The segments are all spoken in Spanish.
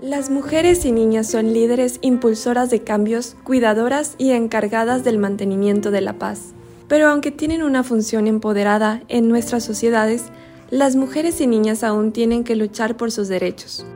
Las mujeres y niñas son líderes impulsoras de cambios, cuidadoras y encargadas del mantenimiento de la paz. Pero aunque tienen una función empoderada en nuestras sociedades, las mujeres y niñas aún tienen que luchar por sus derechos.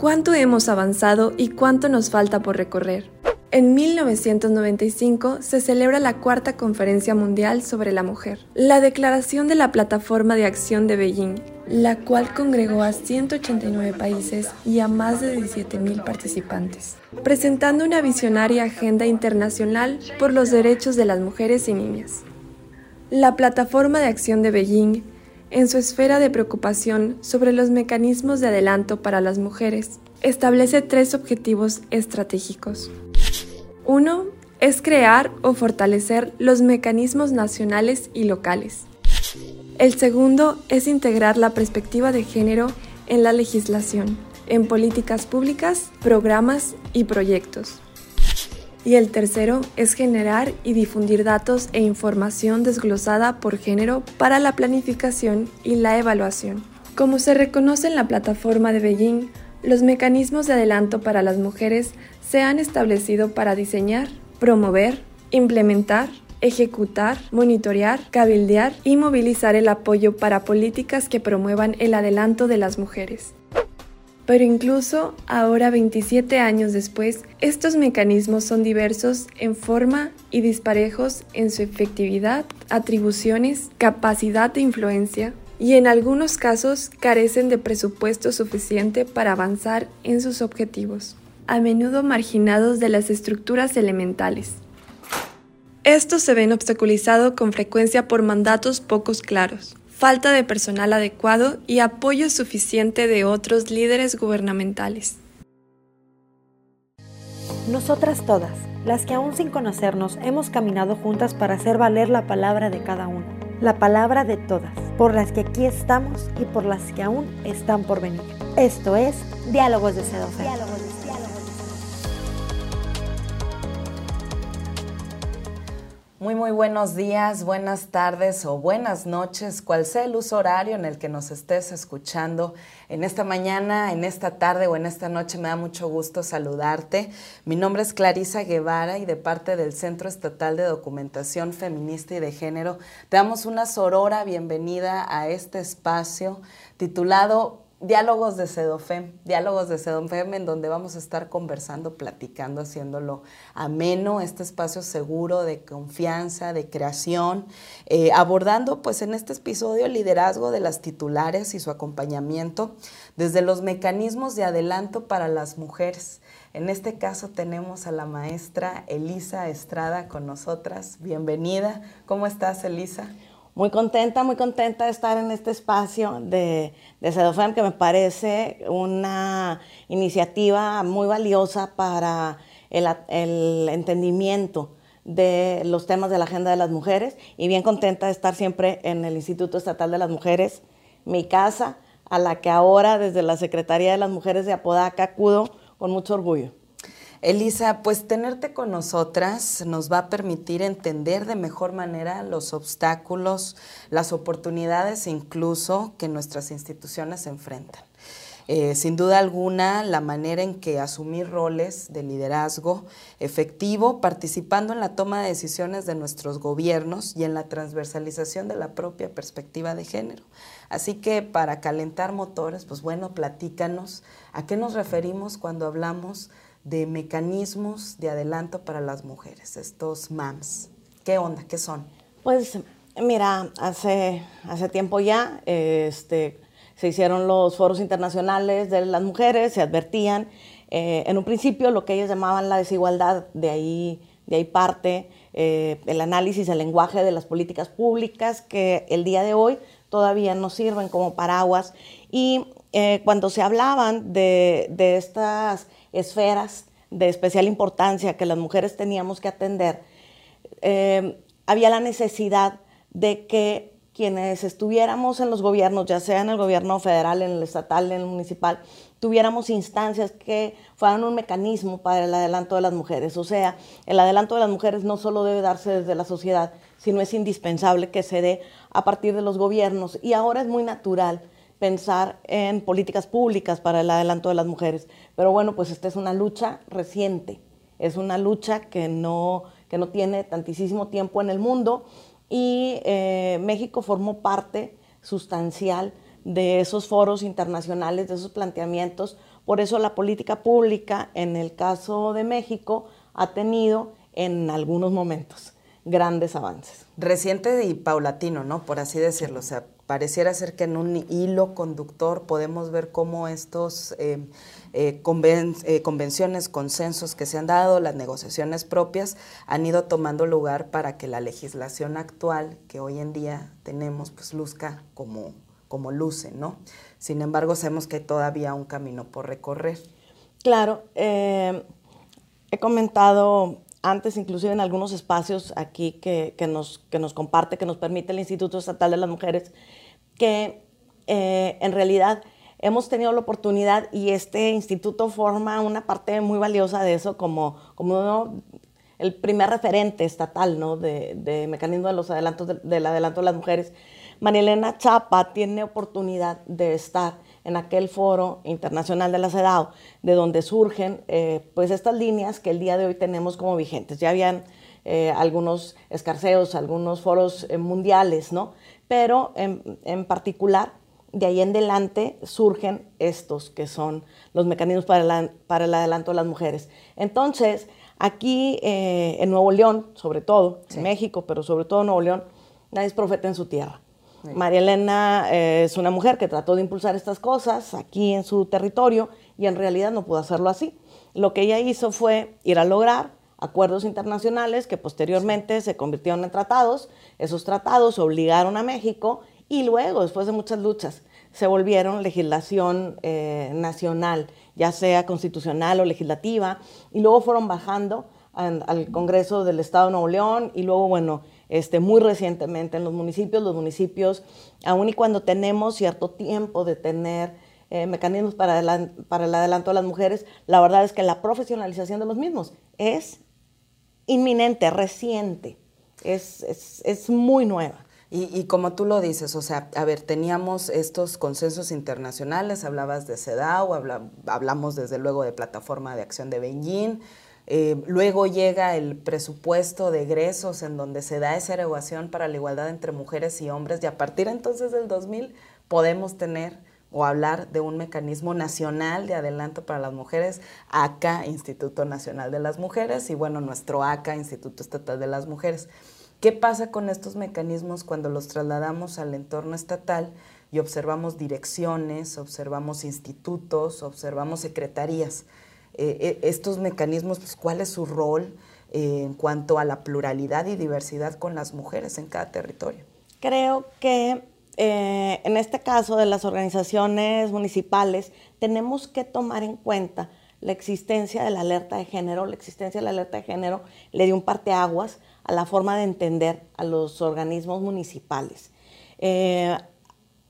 ¿Cuánto hemos avanzado y cuánto nos falta por recorrer? En 1995 se celebra la Cuarta Conferencia Mundial sobre la Mujer, la declaración de la Plataforma de Acción de Beijing, la cual congregó a 189 países y a más de 17.000 participantes, presentando una visionaria agenda internacional por los derechos de las mujeres y niñas. La Plataforma de Acción de Beijing, en su esfera de preocupación sobre los mecanismos de adelanto para las mujeres, establece tres objetivos estratégicos. Uno es crear o fortalecer los mecanismos nacionales y locales. El segundo es integrar la perspectiva de género en la legislación, en políticas públicas, programas y proyectos. Y el tercero es generar y difundir datos e información desglosada por género para la planificación y la evaluación. Como se reconoce en la plataforma de Beijing, los mecanismos de adelanto para las mujeres se han establecido para diseñar, promover, implementar, ejecutar, monitorear, cabildear y movilizar el apoyo para políticas que promuevan el adelanto de las mujeres. Pero incluso ahora 27 años después, estos mecanismos son diversos en forma y disparejos en su efectividad, atribuciones, capacidad de influencia, y en algunos casos carecen de presupuesto suficiente para avanzar en sus objetivos, a menudo marginados de las estructuras elementales. Estos se ven obstaculizados con frecuencia por mandatos pocos claros, falta de personal adecuado y apoyo suficiente de otros líderes gubernamentales. Nosotras todas, las que aún sin conocernos hemos caminado juntas para hacer valer la palabra de cada una, la palabra de todas por las que aquí estamos y por las que aún están por venir. Esto es Diálogos de Sedofer. Muy, muy buenos días, buenas tardes o buenas noches, cual sea el uso horario en el que nos estés escuchando en esta mañana, en esta tarde o en esta noche. Me da mucho gusto saludarte. Mi nombre es Clarisa Guevara y de parte del Centro Estatal de Documentación Feminista y de Género, te damos una sorora bienvenida a este espacio titulado diálogos de Sedofem, diálogos de Sedofem en donde vamos a estar conversando, platicando, haciéndolo ameno, este espacio seguro de confianza, de creación, eh, abordando pues en este episodio el liderazgo de las titulares y su acompañamiento desde los mecanismos de adelanto para las mujeres. En este caso tenemos a la maestra Elisa Estrada con nosotras. Bienvenida. ¿Cómo estás, Elisa? Muy contenta, muy contenta de estar en este espacio de, de CEDOFEM, que me parece una iniciativa muy valiosa para el, el, entendimiento de los temas de la agenda de las mujeres y bien contenta de estar siempre en el Instituto Estatal de las Mujeres, mi casa, a la que ahora desde la Secretaría de las Mujeres de Apodaca acudo con mucho orgullo. Elisa, pues tenerte con nosotras nos va a permitir entender de mejor manera los obstáculos, las oportunidades incluso que nuestras instituciones enfrentan. Eh, sin duda alguna, la manera en que asumir roles de liderazgo efectivo, participando en la toma de decisiones de nuestros gobiernos y en la transversalización de la propia perspectiva de género. Así que para calentar motores, pues bueno, platícanos a qué nos referimos cuando hablamos mecanismos de adelanto para las mujeres, estos MAMS. ¿Qué onda? ¿Qué son? Pues mira, hace, hace tiempo ya este, se hicieron los foros internacionales de las mujeres, se advertían. Eh, en un principio lo que ellos llamaban la desigualdad, de ahí, de ahí parte eh, el análisis, el lenguaje de las políticas públicas que el día de hoy todavía nos sirven como paraguas. Y eh, cuando se hablaban de, de estas esferas de especial importancia que las mujeres teníamos que atender, eh, había la necesidad de que quienes estuviéramos en los gobiernos, ya sea en el gobierno federal, en el estatal, en el municipal, tuviéramos instancias que fueran un mecanismo para el adelanto de las mujeres. O sea, el adelanto de las mujeres no solo debe darse desde la sociedad, sino es indispensable que se dé a partir de los gobiernos. Y ahora es muy natural pensar en políticas públicas para el adelanto de las mujeres. Pero bueno, pues esta es una lucha reciente, es una lucha que no, que no tiene tantísimo tiempo en el mundo y eh, México formó parte sustancial de esos foros internacionales, de esos planteamientos. Por eso la política pública, en el caso de México, ha tenido en algunos momentos grandes avances. Reciente y paulatino, ¿no? Por así decirlo. O sea, pareciera ser que en un hilo conductor podemos ver cómo estos eh, eh, eh, convenciones, consensos que se han dado, las negociaciones propias, han ido tomando lugar para que la legislación actual que hoy en día tenemos, pues luzca como, como luce, ¿no? Sin embargo, sabemos que hay todavía un camino por recorrer. Claro, he comentado antes, inclusive en algunos espacios aquí que, nos, que nos comparte, que nos permite el Instituto Estatal de las Mujeres, que eh, en realidad hemos tenido la oportunidad y este instituto forma una parte muy valiosa de eso como, como el primer referente estatal ¿no? de, de mecanismo de los adelantos del adelanto de las mujeres. María Elena Chapa tiene oportunidad de estar en aquel foro internacional de la CEDAW, de donde surgen eh, pues estas líneas que el día de hoy tenemos como vigentes. Ya habían eh, algunos escarceos, algunos foros eh, mundiales, ¿no? Pero en, particular, de ahí en adelante surgen estos que son los mecanismos para, para el adelanto de las mujeres. Entonces, aquí en Nuevo León, sobre todo, en México, pero sobre todo en Nuevo León, nadie es profeta en su tierra. María Elena eh, es una mujer que trató de impulsar estas cosas aquí en su territorio y en realidad no pudo hacerlo así. Lo que ella hizo fue ir a lograr acuerdos internacionales que posteriormente se convirtieron en tratados. Esos tratados obligaron a México y luego, después de muchas luchas, se volvieron legislación eh, nacional, ya sea constitucional o legislativa, y luego fueron bajando al Congreso del Estado de Nuevo León y luego, bueno, este, muy recientemente en los municipios. Los municipios, aun y cuando tenemos cierto tiempo de tener eh, mecanismos para, para el adelanto de las mujeres, la verdad es que la profesionalización de los mismos es inminente, reciente, es, es, muy nueva. Y, como tú lo dices, o sea, a ver, teníamos estos consensos internacionales, hablabas de CEDAW, hablamos desde luego de Plataforma de Acción de Beijing, eh, luego llega el presupuesto de egresos en donde se da esa erogación para la igualdad entre mujeres y hombres y a partir entonces del 2000 podemos tener o hablar de un mecanismo nacional de adelanto para las mujeres, ACA, Instituto Nacional de las Mujeres, y bueno, nuestro ACA, Instituto Estatal de las Mujeres. ¿Qué pasa con estos mecanismos cuando los trasladamos al entorno estatal y observamos direcciones, observamos institutos, observamos secretarías? Eh, eh, estos mecanismos, pues, cuál es su rol eh, en cuanto a la pluralidad y diversidad con las mujeres en cada territorio. Creo que en este caso de las organizaciones municipales tenemos que tomar en cuenta la existencia de la alerta de género. La existencia de la alerta de género le dio un parteaguas a la forma de entender a los organismos municipales.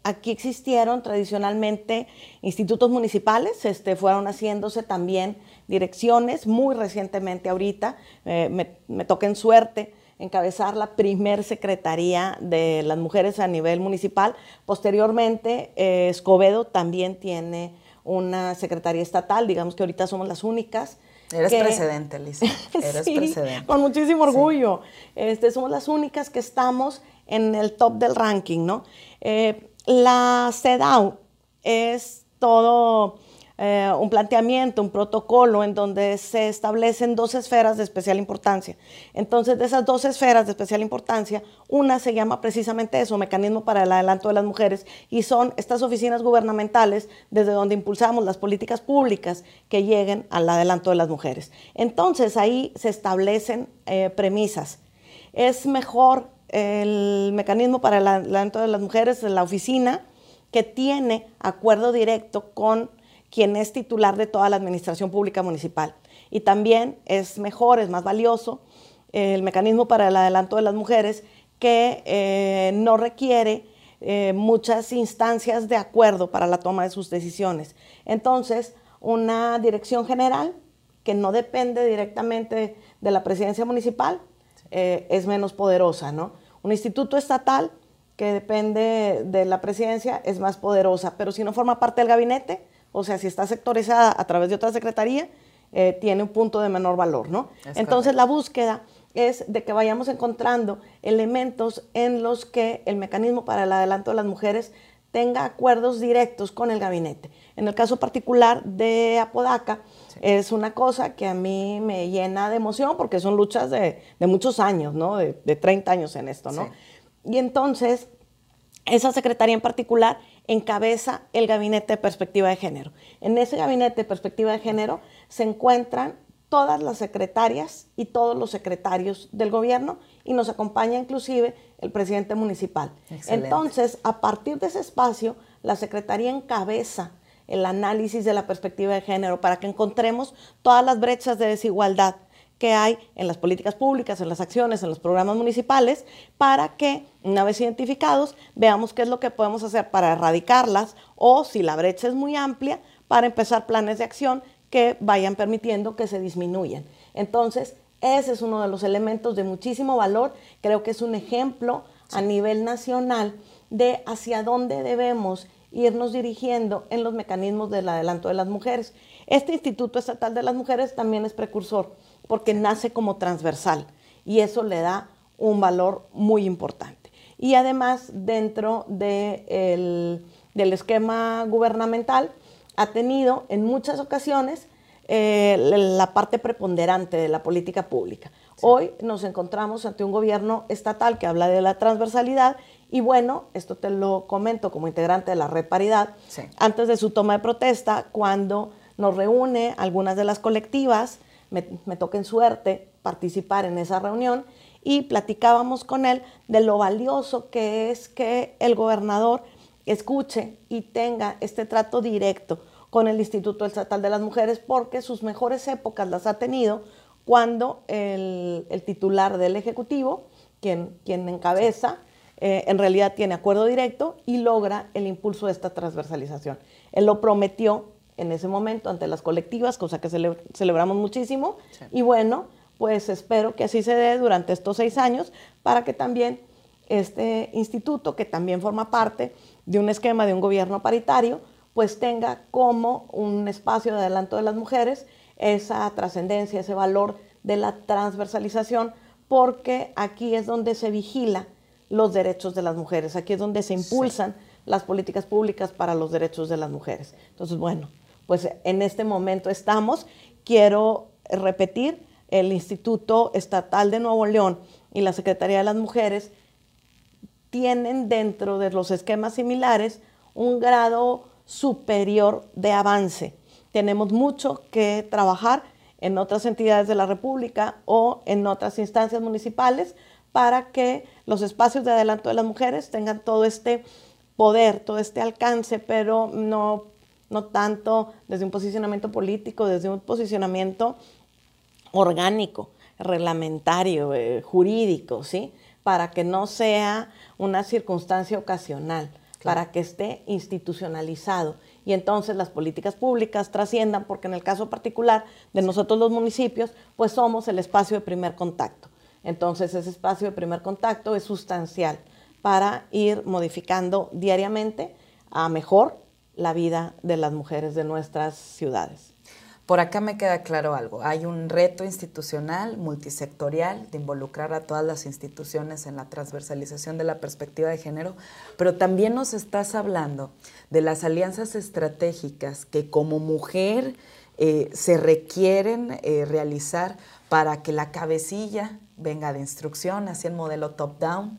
Aquí existieron tradicionalmente institutos municipales, este, fueron haciéndose también direcciones, muy recientemente ahorita, eh, me, me toca en suerte encabezar la primer secretaría de las mujeres a nivel municipal. Posteriormente, eh, Escobedo también tiene una secretaría estatal, digamos que ahorita somos las únicas. Eres precedente, Lisa. Eres precedente. Con muchísimo orgullo. Este, somos las únicas que estamos en el top del ranking, ¿no? Eh, la CEDAW es todo eh, un planteamiento, un protocolo en donde se establecen dos esferas de especial importancia. Entonces, de esas dos esferas de especial importancia, una se llama precisamente eso, mecanismo para el adelanto de las mujeres, y son estas oficinas gubernamentales desde donde impulsamos las políticas públicas que lleguen al adelanto de las mujeres. Entonces, ahí se establecen eh, premisas. Es mejor el mecanismo para el adelanto de las mujeres es la oficina que tiene acuerdo directo con quien es titular de toda la administración pública municipal. Y también es mejor, es más valioso el mecanismo para el adelanto de las mujeres que eh, no requiere eh, muchas instancias de acuerdo para la toma de sus decisiones. Entonces, una dirección general que no depende directamente de la presidencia municipal, eh, es menos poderosa, ¿no? Un instituto estatal que depende de la presidencia es más poderosa, pero si no forma parte del gabinete, o sea, si está sectorizada a través de otra secretaría, eh, tiene un punto de menor valor, ¿no? Entonces la búsqueda es de que vayamos encontrando elementos en los que el mecanismo para el adelanto de las mujeres tenga acuerdos directos con el gabinete. En el caso particular de Apodaca, es una cosa que a mí me llena de emoción porque son luchas de, muchos años, ¿no? De, 30 años en esto, ¿no? Y entonces, esa secretaría en particular encabeza el gabinete de perspectiva de género. En ese gabinete de perspectiva de género se encuentran todas las secretarias y todos los secretarios del gobierno y nos acompaña inclusive el presidente municipal. Entonces, a partir de ese espacio, la Secretaría encabeza el análisis de la perspectiva de género para que encontremos todas las brechas de desigualdad que hay en las políticas públicas, en las acciones, en los programas municipales, para que, una vez identificados, veamos qué es lo que podemos hacer para erradicarlas o, si la brecha es muy amplia, para empezar planes de acción que vayan permitiendo que se disminuyan. Entonces, ese es uno de los elementos de muchísimo valor. Creo que es un ejemplo a nivel nacional de hacia dónde debemos irnos dirigiendo en los mecanismos del adelanto de las mujeres. Este Instituto Estatal de las Mujeres también es precursor porque nace como transversal y eso le da un valor muy importante. Y además, dentro del esquema gubernamental, ha tenido en muchas ocasiones eh, la parte preponderante de la política pública. Hoy nos encontramos ante un gobierno estatal que habla de la transversalidad y bueno, esto te lo comento como integrante de la Red Paridad, antes de su toma de protesta, cuando nos reúne algunas de las colectivas, me, me toca en suerte participar en esa reunión y platicábamos con él de lo valioso que es que el gobernador escuche y tenga este trato directo con el Instituto Estatal de las Mujeres porque sus mejores épocas las ha tenido cuando el, titular del Ejecutivo, quien, quien encabeza, eh, en realidad tiene acuerdo directo y logra el impulso de esta transversalización. Él lo prometió en ese momento ante las colectivas, cosa que celebramos muchísimo, y bueno, pues espero que así se dé durante estos seis años para que también este instituto, que también forma parte de un esquema de un gobierno paritario, pues tenga como un espacio de adelanto de las mujeres esa trascendencia, ese valor de la transversalización, porque aquí es donde se vigila los derechos de las mujeres, aquí es donde se impulsan las políticas públicas para los derechos de las mujeres. Entonces, bueno, pues en este momento estamos. Quiero repetir, el Instituto Estatal de Nuevo León y la Secretaría de las Mujeres tienen dentro de los esquemas similares un grado superior de avance. Tenemos mucho que trabajar en otras entidades de la República o en otras instancias municipales para que los espacios de adelanto de las mujeres tengan todo este poder, todo este alcance, pero no, no tanto desde un posicionamiento político, desde un posicionamiento orgánico, reglamentario, eh, jurídico, ¿sí? Para que no sea una circunstancia ocasional para que esté institucionalizado y entonces las políticas públicas trasciendan, porque en el caso particular de nosotros los municipios, pues somos el espacio de primer contacto. Entonces ese espacio de primer contacto es sustancial para ir modificando diariamente a mejor la vida de las mujeres de nuestras ciudades. Por acá me queda claro algo. Hay un reto institucional, multisectorial, de involucrar a todas las instituciones en la transversalización de la perspectiva de género, pero también nos estás hablando de las alianzas estratégicas que como mujer eh, se requieren eh, realizar para que la cabecilla venga de instrucción, así el modelo top-down,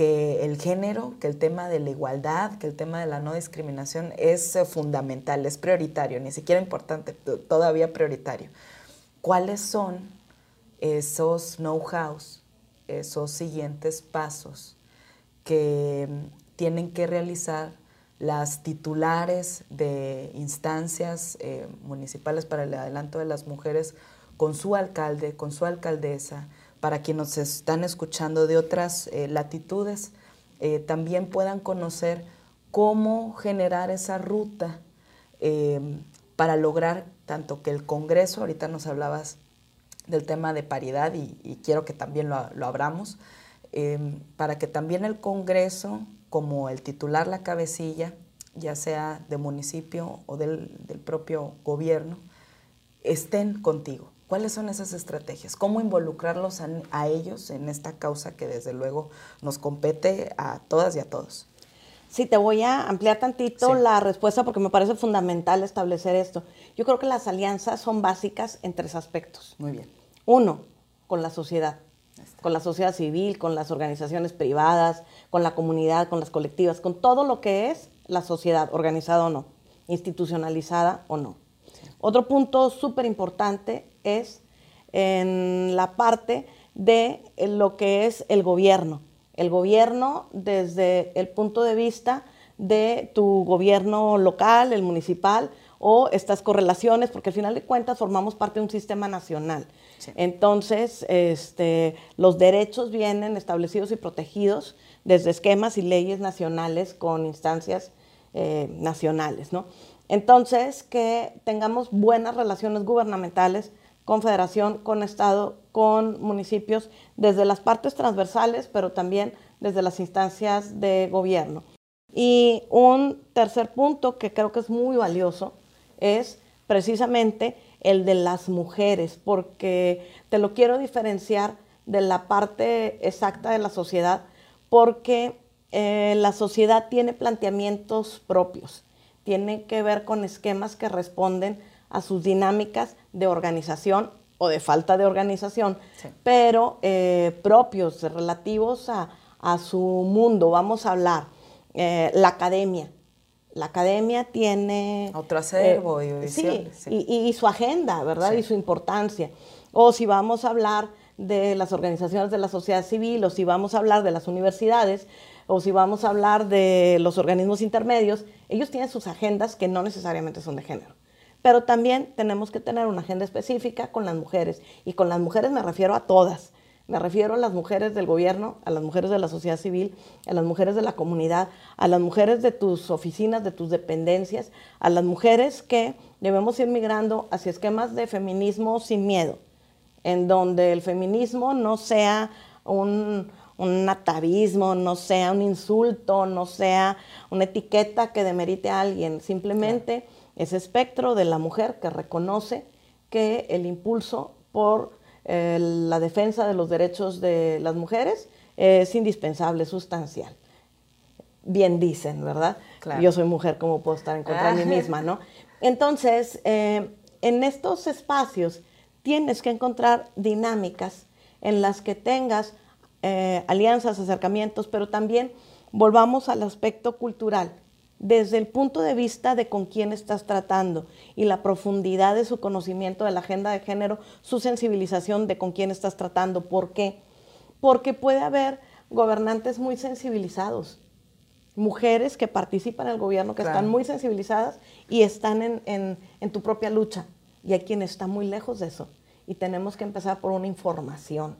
que el género, que el tema de la igualdad, que el tema de la no discriminación es eh, fundamental, es prioritario, ni siquiera importante, todavía prioritario. ¿Cuáles son esos know-hows, esos siguientes pasos que mm, tienen que realizar las titulares de instancias eh, municipales para el adelanto de las mujeres con su alcalde, con su alcaldesa, para quienes nos están escuchando de otras eh, latitudes, eh, también puedan conocer cómo generar esa ruta em, para lograr tanto que el Congreso, ahorita nos hablabas del tema de paridad y, quiero que también lo, abramos, em, para que también el Congreso como el titular la cabecilla, ya sea de municipio o del, propio gobierno, estén contigo. ¿Cuáles son esas estrategias? ¿Cómo involucrarlos a, ellos en esta causa que desde luego nos compete a todas y a todos? Sí, te voy a ampliar tantito la respuesta porque me parece fundamental establecer esto. Yo creo que las alianzas son básicas en tres aspectos. Muy bien. Uno, con la sociedad, con la sociedad civil, con las organizaciones privadas, con la comunidad, con las colectivas, con todo lo que es la sociedad, organizada o no, institucionalizada o no. Otro punto súper importante es en la parte de lo que es el gobierno. El gobierno desde el punto de vista de tu gobierno local, el municipal, o estas correlaciones, porque al final de cuentas formamos parte de un sistema nacional. Entonces, este, los derechos vienen establecidos y protegidos desde esquemas y leyes nacionales con instancias eh, nacionales, ¿no? Entonces, que tengamos buenas relaciones gubernamentales con federación, con Estado, con municipios, desde las partes transversales, pero también desde las instancias de gobierno. Y un tercer punto que creo que es muy valioso es precisamente el de las mujeres, porque te lo quiero diferenciar de la parte exacta de la sociedad, porque eh, la sociedad tiene planteamientos propios, tiene que ver con esquemas que responden a sus dinámicas de organización o de falta de organización, pero eh, propios, relativos a, su mundo. Vamos a hablar, eh, la academia. La academia tiene... Otro acervo y, sí, Y, su agenda, ¿verdad? Y su importancia. O si vamos a hablar de las organizaciones de la sociedad civil, o si vamos a hablar de las universidades, o si vamos a hablar de los organismos intermedios, ellos tienen sus agendas que no necesariamente son de género. Pero también tenemos que tener una agenda específica con las mujeres. Y con las mujeres me refiero a todas. Me refiero a las mujeres del gobierno, a las mujeres de la sociedad civil, a las mujeres de la comunidad, a las mujeres de tus oficinas, de tus dependencias, a las mujeres que debemos ir migrando hacia esquemas de feminismo sin miedo en donde el feminismo no sea un, atavismo, no sea un insulto, no sea una etiqueta que demerite a alguien, simplemente ese espectro de la mujer que reconoce que el impulso por eh, la defensa de los derechos de las mujeres es indispensable, sustancial. Bien dicen, ¿verdad? Yo soy mujer, ¿cómo puedo estar en contra de mí ah. misma, no? Entonces, eh, en estos espacios tienes que encontrar dinámicas en las que tengas eh, alianzas, acercamientos, pero también volvamos al aspecto cultural, desde el punto de vista de con quién estás tratando y la profundidad de su conocimiento de la agenda de género, su sensibilización de con quién estás tratando. ¿Por qué? Porque puede haber gobernantes muy sensibilizados, mujeres que participan en el gobierno, que están muy sensibilizadas y están en tu propia lucha y hay quien está muy lejos de eso. Y tenemos que empezar por una información,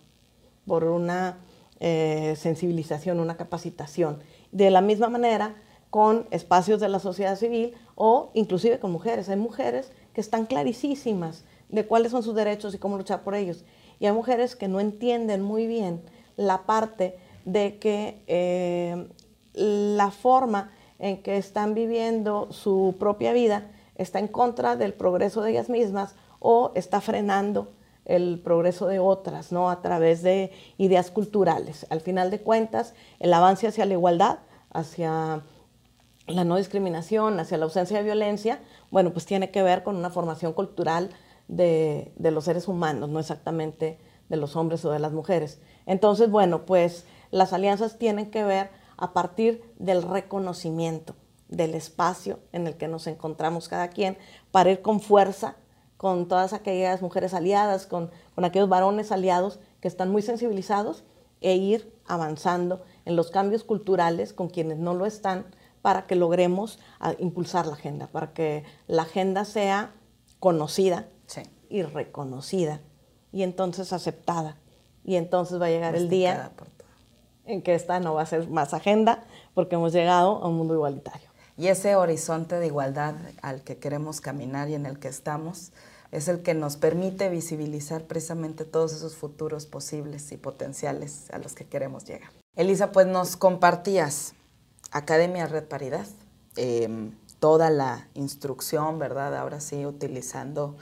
por una eh, sensibilización, una capacitación. De la misma manera, con espacios de la sociedad civil o inclusive con mujeres. Hay mujeres que están clarísimas de cuáles son sus derechos y cómo luchar por ellos. Y hay mujeres que no entienden muy bien la parte de que eh, la forma en que están viviendo su propia vida está en contra del progreso de ellas mismas o está frenando el progreso de otras, ¿no? A través de ideas culturales. Al final de cuentas, el avance hacia la igualdad, hacia la no discriminación, hacia la ausencia de violencia, bueno, pues tiene que ver con una formación cultural de, de los seres humanos, no exactamente de los hombres o de las mujeres. Entonces, bueno, pues las alianzas tienen que ver a partir del reconocimiento del espacio en el que nos encontramos cada quien, para ir con fuerza con todas aquellas mujeres aliadas, con, aquellos varones aliados que están muy sensibilizados e ir avanzando en los cambios culturales con quienes no lo están para que logremos ah, impulsar la agenda, para que la agenda sea conocida y reconocida y entonces aceptada. Y entonces va a llegar el día en que esta no va a ser más agenda porque hemos llegado a un mundo igualitario. Y ese horizonte de igualdad al que queremos caminar y en el que estamos es el que nos permite visibilizar precisamente todos esos futuros posibles y potenciales a los que queremos llegar. Elisa, pues nos compartías Academia Red Paridad. Em, toda la instrucción, ¿verdad? Ahora sí, utilizando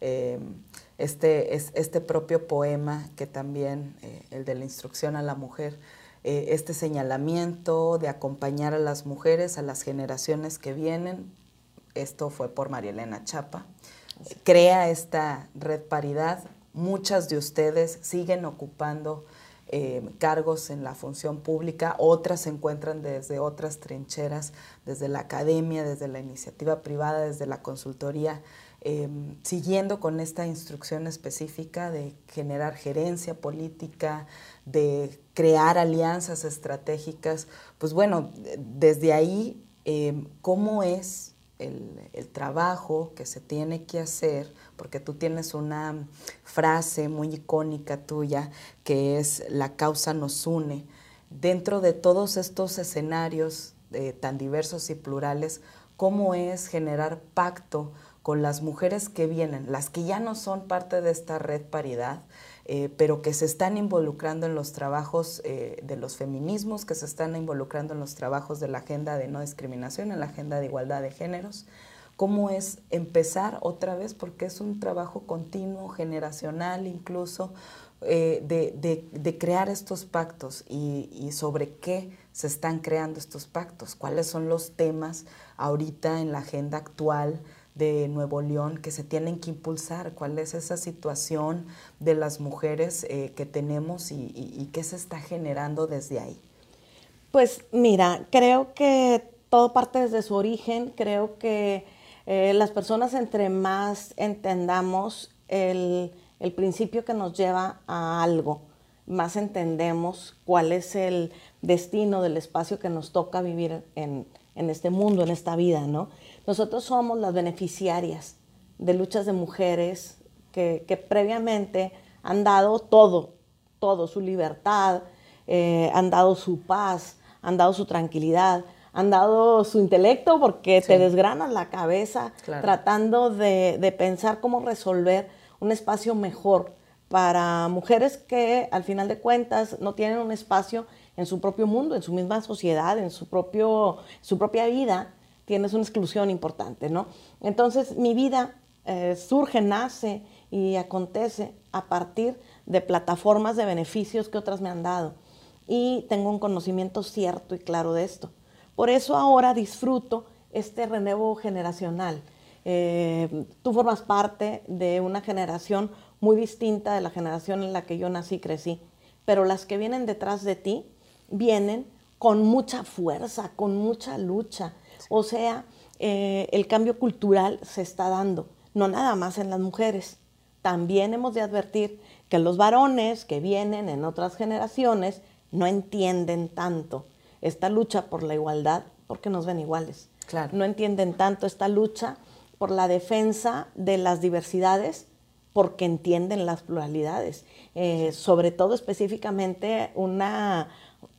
em, este, este propio poema que también, eh, el de la instrucción a la mujer, eh, este señalamiento de acompañar a las mujeres, a las generaciones que vienen. Esto fue por María Elena Chapa. Crea esta red paridad. Muchas de ustedes siguen ocupando eh, cargos en la función pública, otras se encuentran desde otras trincheras, desde la academia, desde la iniciativa privada, desde la consultoría, em, siguiendo con esta instrucción específica de generar gerencia política, de crear alianzas estratégicas. Pues bueno, desde ahí, em, ¿cómo es el, trabajo que se tiene que hacer, porque tú tienes una frase muy icónica tuya que es la causa nos une. Dentro de todos estos escenarios eh, tan diversos y plurales, ¿cómo es generar pacto con las mujeres que vienen, las que ya no son parte de esta red paridad, eh, pero que se están involucrando en los trabajos eh, de los feminismos, que se están involucrando en los trabajos de la agenda de no discriminación, en la agenda de igualdad de géneros. ¿Cómo es empezar otra vez? Porque es un trabajo continuo, generacional incluso, eh, de, crear estos pactos y, y sobre qué se están creando estos pactos, cuáles son los temas ahorita en la agenda actual de Nuevo León que se tienen que impulsar, cuál es esa situación de las mujeres eh, que tenemos y, qué se está generando desde ahí. Pues mira, creo que todo parte desde su origen, creo que eh, las personas entre más entendamos el, principio que nos lleva a algo, más entendemos cuál es el destino del espacio que nos toca vivir en, en este mundo, en esta vida, ¿no? Nosotros somos las beneficiarias de luchas de mujeres que, previamente han dado todo, todo, su libertad, eh, han dado su paz, han dado su tranquilidad, han dado su intelecto porque te desgranas la cabeza tratando de, de, pensar cómo resolver un espacio mejor para mujeres que al final de cuentas no tienen un espacio en su propio mundo, en su misma sociedad, en su, propio, su propia vida tienes una exclusión importante, ¿no? Entonces mi vida eh, surge, nace y acontece a partir de plataformas de beneficios que otras me han dado y tengo un conocimiento cierto y claro de esto. Por eso ahora disfruto este renuevo generacional. Eh, tú formas parte de una generación muy distinta de la generación en la que yo nací y crecí, pero las que vienen detrás de ti vienen con mucha fuerza, con mucha lucha, o sea, eh, el cambio cultural se está dando, no nada más en las mujeres. También hemos de advertir que los varones que vienen en otras generaciones no entienden tanto esta lucha por la igualdad porque nos ven iguales. No entienden tanto esta lucha por la defensa de las diversidades porque entienden las pluralidades. Eh, sobre todo específicamente una,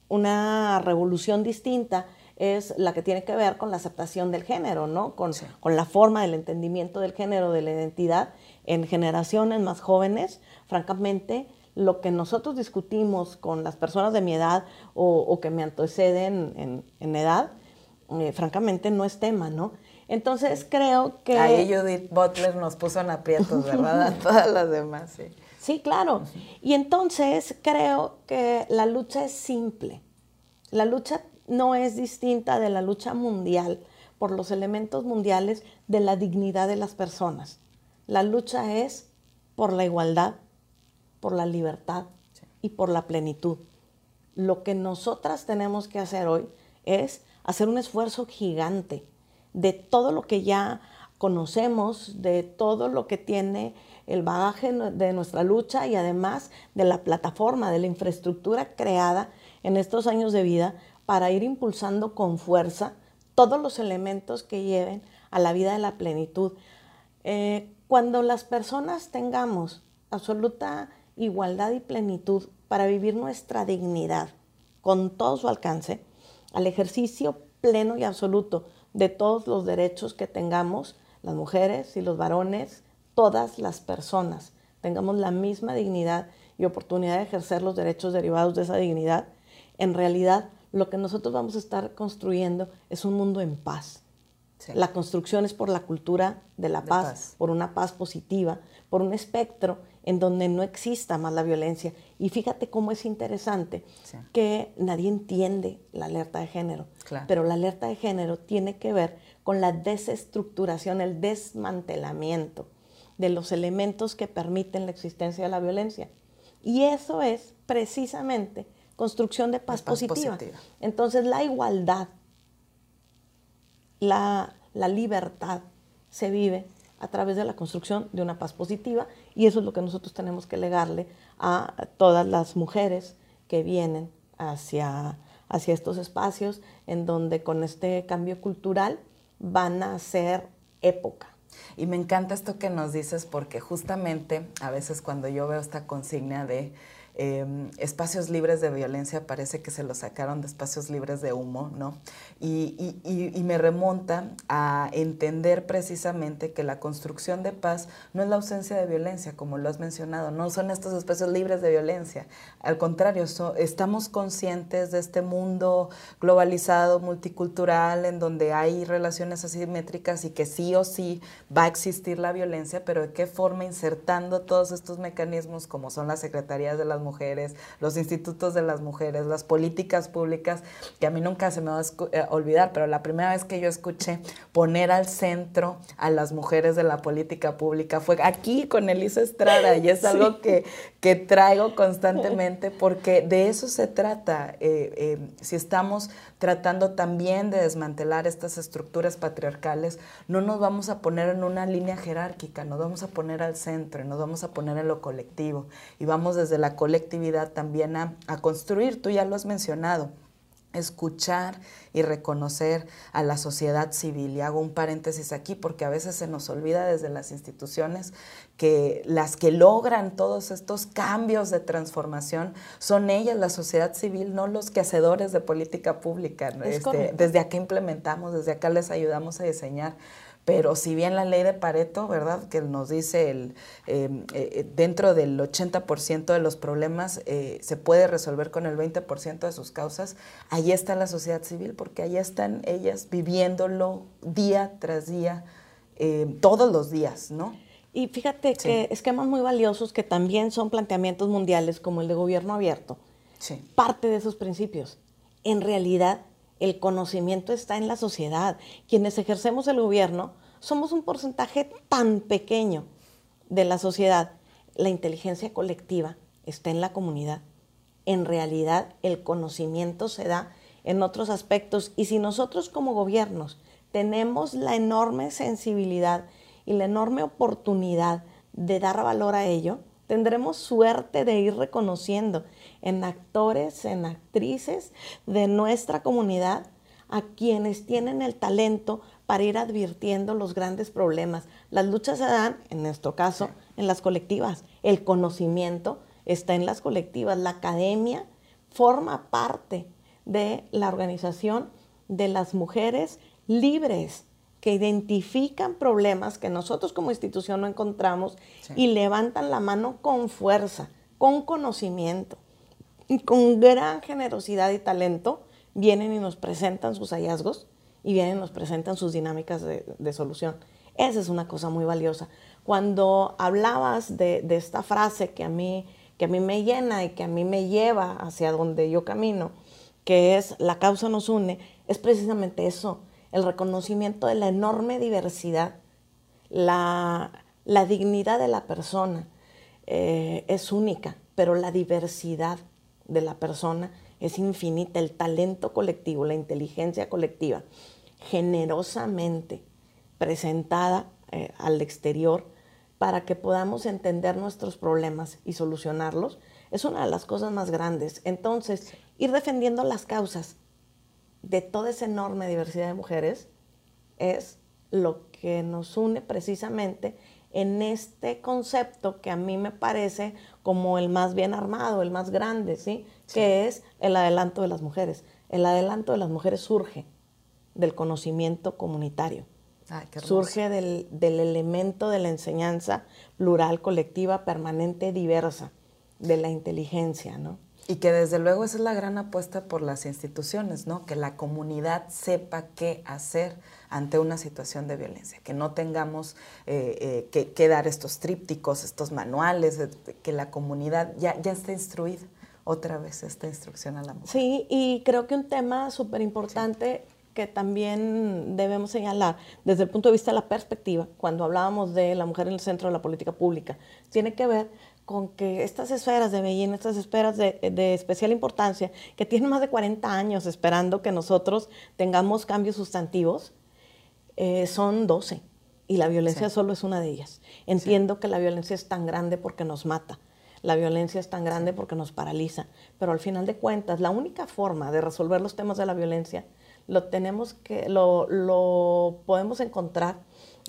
una revolución distinta es la que tiene que ver con la aceptación del género, ¿no? Con, con la forma del entendimiento del género, de la identidad en generaciones más jóvenes. Francamente, lo que nosotros discutimos con las personas de mi edad o, que me anteceden en, edad, eh, francamente no es tema, ¿no? Entonces creo que... Ahí Judith Butler nos puso en aprietos, ¿verdad? A todas las demás, sí. Sí, claro. Y entonces creo que la lucha es simple. La lucha no es distinta de la lucha mundial por los elementos mundiales de la dignidad de las personas. La lucha es por la igualdad, por la libertad y por la plenitud. Lo que nosotras tenemos que hacer hoy es hacer un esfuerzo gigante de todo lo que ya conocemos, de todo lo que tiene el bagaje de nuestra lucha y además de la plataforma, de la infraestructura creada en estos años de vida para ir impulsando con fuerza todos los elementos que lleven a la vida de la plenitud. Eh, cuando las personas tengamos absoluta igualdad y plenitud para vivir nuestra dignidad con todo su alcance, al ejercicio pleno y absoluto de todos los derechos que tengamos, las mujeres y los varones, todas las personas, tengamos la misma dignidad y oportunidad de ejercer los derechos derivados de esa dignidad, en realidad lo que nosotros vamos a estar construyendo es un mundo en paz. La construcción es por la cultura de la paz, por una paz positiva, por un espectro en donde no exista más la violencia. Y fíjate cómo es interesante que nadie entiende la alerta de género, pero la alerta de género tiene que ver con la desestructuración, el desmantelamiento de los elementos que permiten la existencia de la violencia. Y eso es precisamente construcción de paz, positiva. Entonces la igualdad, la, la libertad se vive a través de la construcción de una paz positiva y eso es lo que nosotros tenemos que legarle a todas las mujeres que vienen hacia, hacia estos espacios en donde con este cambio cultural van a ser época. Y me encanta esto que nos dices porque justamente a veces cuando yo veo esta consigna de Em, espacios libres de violencia parece que se lo sacaron de espacios libres de humo, ¿no? Y, y, me remonta a entender precisamente que la construcción de paz no es la ausencia de violencia, como lo has mencionado, no son estos espacios libres de violencia. Al contrario, estamos conscientes de este mundo globalizado, multicultural, en donde hay relaciones asimétricas y que sí o sí va a existir la violencia, pero de qué forma insertando todos estos mecanismos como son las secretarías de las mujeres, los institutos de las mujeres, las políticas públicas, que a mí nunca se me va a eh, olvidar, pero la primera vez que yo escuché poner al centro a las mujeres de la política pública fue aquí con Elisa Estrada y es algo que, que, traigo constantemente porque de eso se trata. Eh, eh, si estamos tratando también de desmantelar estas estructuras patriarcales, no nos vamos a poner en una línea jerárquica, nos vamos a poner al centro, nos vamos a poner en lo colectivo. Y vamos desde la colectividad también a, a construir, tú ya lo has mencionado escuchar y reconocer a la sociedad civil. Y hago un paréntesis aquí porque a veces se nos olvida desde las instituciones que las que logran todos estos cambios de transformación son ellas, la sociedad civil, no los hacedores de política pública. Este, desde acá implementamos, desde acá les ayudamos a diseñar pero si bien la ley de Pareto, ¿verdad? Que nos dice el, em, eh, eh, dentro del 80% de los problemas eh, se puede resolver con el 20% de sus causas, ahí está la sociedad civil, porque ahí están ellas viviéndolo día tras día, em, todos los días, ¿no? Y fíjate que esquemas muy valiosos que también son planteamientos mundiales como el de gobierno abierto, parte de esos principios. En realidad, el conocimiento está en la sociedad. Quienes ejercemos el gobierno somos un porcentaje tan pequeño de la sociedad. La inteligencia colectiva está en la comunidad. En realidad el conocimiento se da en otros aspectos y si nosotros como gobiernos tenemos la enorme sensibilidad y la enorme oportunidad de dar valor a ello, tendremos suerte de ir reconociendo en actores, en actrices de nuestra comunidad, a quienes tienen el talento para ir advirtiendo los grandes problemas. Las luchas se dan, en nuestro caso, en las colectivas. El conocimiento está en las colectivas. La academia forma parte de la organización de las mujeres libres que identifican problemas que nosotros como institución no encontramos y levantan la mano con fuerza, con conocimiento y con gran generosidad y talento vienen y nos presentan sus hallazgos y vienen y nos presentan sus dinámicas de, solución. Esa es una cosa muy valiosa. Cuando hablabas de, esta frase que a, mí, que a mí me llena y que a mí me lleva hacia donde yo camino, que es la causa nos une, es precisamente eso, el reconocimiento de la enorme diversidad, la, dignidad de la persona eh, es única, pero la diversidad de la persona es infinita, el talento colectivo, la inteligencia colectiva, generosamente presentada eh, al exterior para que podamos entender nuestros problemas y solucionarlos, es una de las cosas más grandes. Entonces, ir defendiendo las causas de toda esa enorme diversidad de mujeres es lo que nos une precisamente en este concepto que a mí me parece como el más bien armado, el más grande, ¿sí? Que es el adelanto de las mujeres. El adelanto de las mujeres surge del conocimiento comunitario. surge del, del, elemento de la enseñanza plural, colectiva, permanente, diversa, de la inteligencia, ¿no? Y que desde luego esa es la gran apuesta por las instituciones, ¿no? Que la comunidad sepa qué hacer ante una situación de violencia, que no tengamos eh, eh, que, dar estos trípticos, estos manuales, que la comunidad ya, ya esté instruida otra vez esta instrucción a la mujer. Sí, y creo que un tema súper importante que también debemos señalar desde el punto de vista de la perspectiva, cuando hablábamos de la mujer en el centro de la política pública, tiene que ver con que estas esferas de Beijing, estas esferas de, especial importancia, que tienen más de 40 años esperando que nosotros tengamos cambios sustantivos, eh, son 12 y la violencia solo es una de ellas. Entiendo que la violencia es tan grande porque nos mata, la violencia es tan grande porque nos paraliza, pero al final de cuentas la única forma de resolver los temas de la violencia lo tenemos que lo, lo podemos encontrar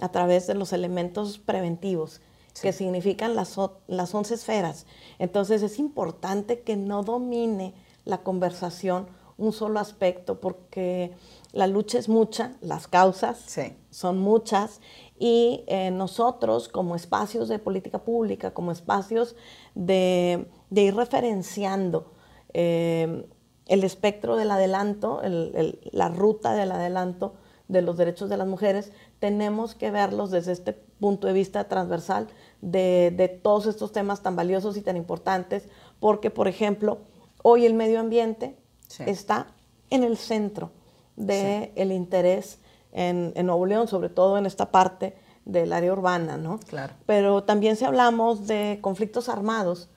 a través de los elementos preventivos que significan las, las 11 esferas. Entonces es importante que no domine la conversación un solo aspecto porque la lucha es mucha, las causas son muchas y eh, nosotros como espacios de política pública, como espacios de, ir referenciando eh, el espectro del adelanto, la ruta del adelanto de los derechos de las mujeres, tenemos que verlos desde este punto de vista transversal de, todos estos temas tan valiosos y tan importantes, porque, por ejemplo, hoy el medio ambiente está en el centro del el interés en, Nuevo León, sobre todo en esta parte del área urbana, ¿no? Claro. Pero también si hablamos de conflictos armados,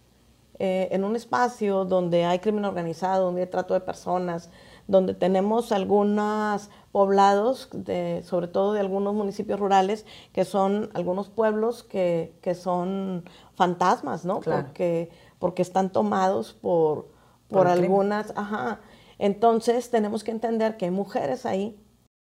eh, en un espacio donde hay crimen organizado, donde hay trato de personas, donde tenemos algunos poblados, de, sobre todo de algunos municipios rurales, que son algunos pueblos que, son fantasmas, ¿no? Porque, porque están tomados por, por, algunas... Ajá. Entonces tenemos que entender que hay mujeres ahí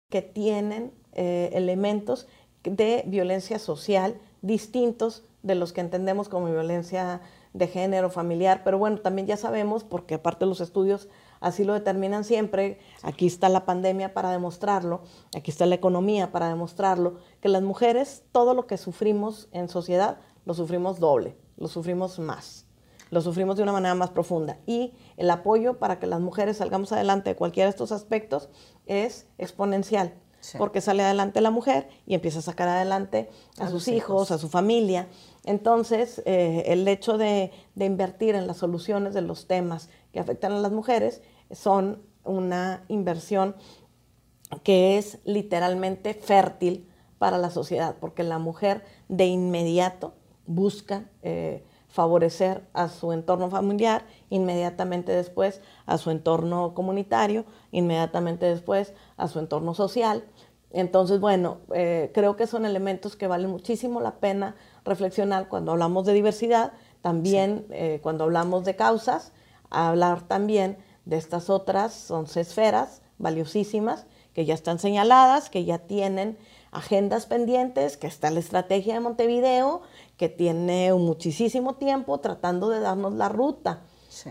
que tienen eh, elementos de violencia social distintos de los que entendemos como violencia de género, familiar, pero bueno, también ya sabemos, porque aparte los estudios así lo determinan siempre, aquí está la pandemia para demostrarlo, aquí está la economía para demostrarlo, que las mujeres todo lo que sufrimos en sociedad lo sufrimos doble, lo sufrimos más, lo sufrimos de una manera más profunda. Y el apoyo para que las mujeres salgamos adelante de cualquiera de estos aspectos es exponencial. Porque sale adelante la mujer y empieza a sacar adelante a, sus hijos, a su familia. Entonces, eh, el hecho de, invertir en las soluciones de los temas que afectan a las mujeres son una inversión que es literalmente fértil para la sociedad, porque la mujer de inmediato busca eh, favorecer a su entorno familiar, inmediatamente después a su entorno comunitario, inmediatamente después a su entorno social. Entonces, bueno, eh, creo que son elementos que valen muchísimo la pena reflexionar cuando hablamos de diversidad, también eh, cuando hablamos de causas, hablar también de estas otras 11 esferas valiosísimas que ya están señaladas, que ya tienen agendas pendientes, que está la estrategia de Montevideo, que tiene muchísimo tiempo tratando de darnos la ruta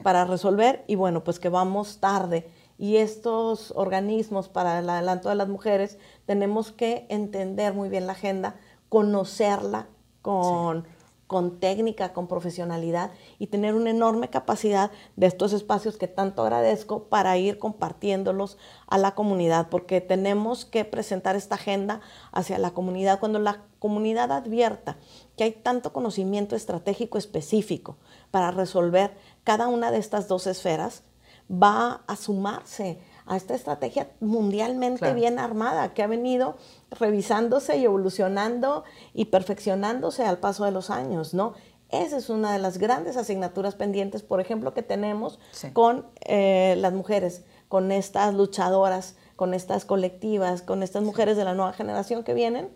para resolver y bueno, pues que vamos tarde. Y estos organismos para el adelanto de las mujeres tenemos que entender muy bien la agenda, conocerla, con, con técnica, con profesionalidad y tener una enorme capacidad de estos espacios que tanto agradezco para ir compartiéndolos a la comunidad, porque tenemos que presentar esta agenda hacia la comunidad. Cuando la comunidad advierta que hay tanto conocimiento estratégico específico para resolver cada una de estas dos esferas, va a sumarse a esta estrategia mundialmente bien armada que ha venido revisándose y evolucionando y perfeccionándose al paso de los años, ¿no? Esa es una de las grandes asignaturas pendientes, por ejemplo, que tenemos con eh, las mujeres, con estas luchadoras, con estas colectivas, con estas mujeres de la nueva generación que vienen,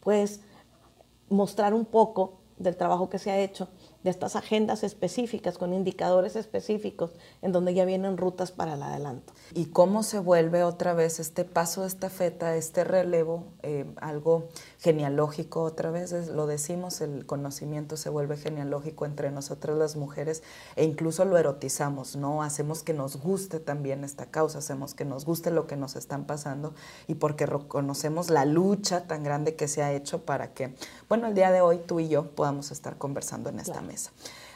pues mostrar un poco del trabajo que se ha hecho de estas agendas específicas con indicadores específicos en donde ya vienen rutas para el adelanto. ¿Y cómo se vuelve otra vez este paso de estafeta, este relevo, eh, algo genealógico otra vez? lo decimos, el conocimiento se vuelve genealógico entre nosotras las mujeres e incluso lo erotizamos, ¿no? Hacemos que nos guste también esta causa, hacemos que nos guste lo que nos están pasando y porque reconocemos la lucha tan grande que se ha hecho para que, bueno, el día de hoy tú y yo podamos estar conversando en esta mesa.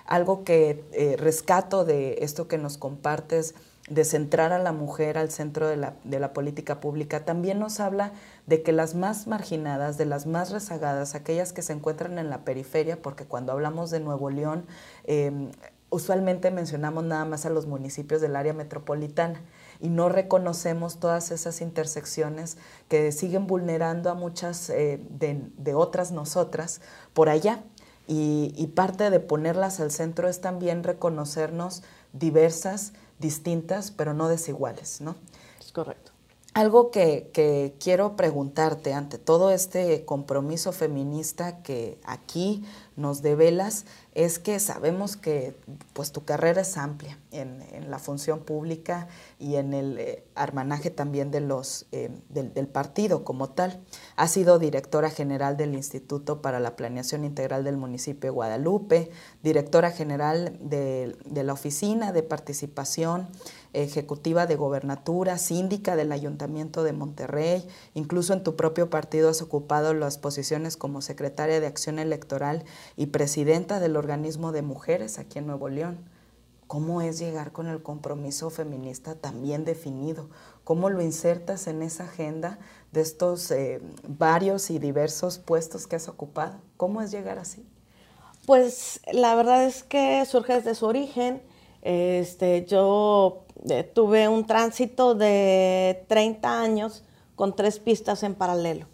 Algo que eh, rescato de esto que nos compartes, de centrar a la mujer al centro de la, política pública, también nos habla de que las más marginadas, de las más rezagadas, aquellas que se encuentran en la periferia, porque cuando hablamos de Nuevo León, em, usualmente mencionamos nada más a los municipios del área metropolitana y no reconocemos todas esas intersecciones que siguen vulnerando a muchas eh, de, otras nosotras por allá. Y, parte de ponerlas al centro es también reconocernos diversas, distintas, pero no desiguales, ¿no? Es correcto. Algo que, que, quiero preguntarte ante todo este compromiso feminista que aquí nos develas es que sabemos que pues tu carrera es amplia en, la función pública y en el eh, armanaje también de los, eh, del, partido como tal. Ha sido directora general del Instituto para la Planeación Integral del municipio de Guadalupe, directora general de, de la Oficina de Participación ejecutiva de gobernatura, síndica del Ayuntamiento de Monterrey, incluso en tu propio partido has ocupado las posiciones como secretaria de Acción Electoral y presidenta del organismo de mujeres aquí en Nuevo León. ¿Cómo es llegar con el compromiso feminista también definido? ¿Cómo lo insertas en esa agenda de estos eh, varios y diversos puestos que has ocupado? ¿Cómo es llegar así? Pues la verdad es que surge desde su origen. Este, yo tuve un tránsito de 30 años con tres pistas en paralelo.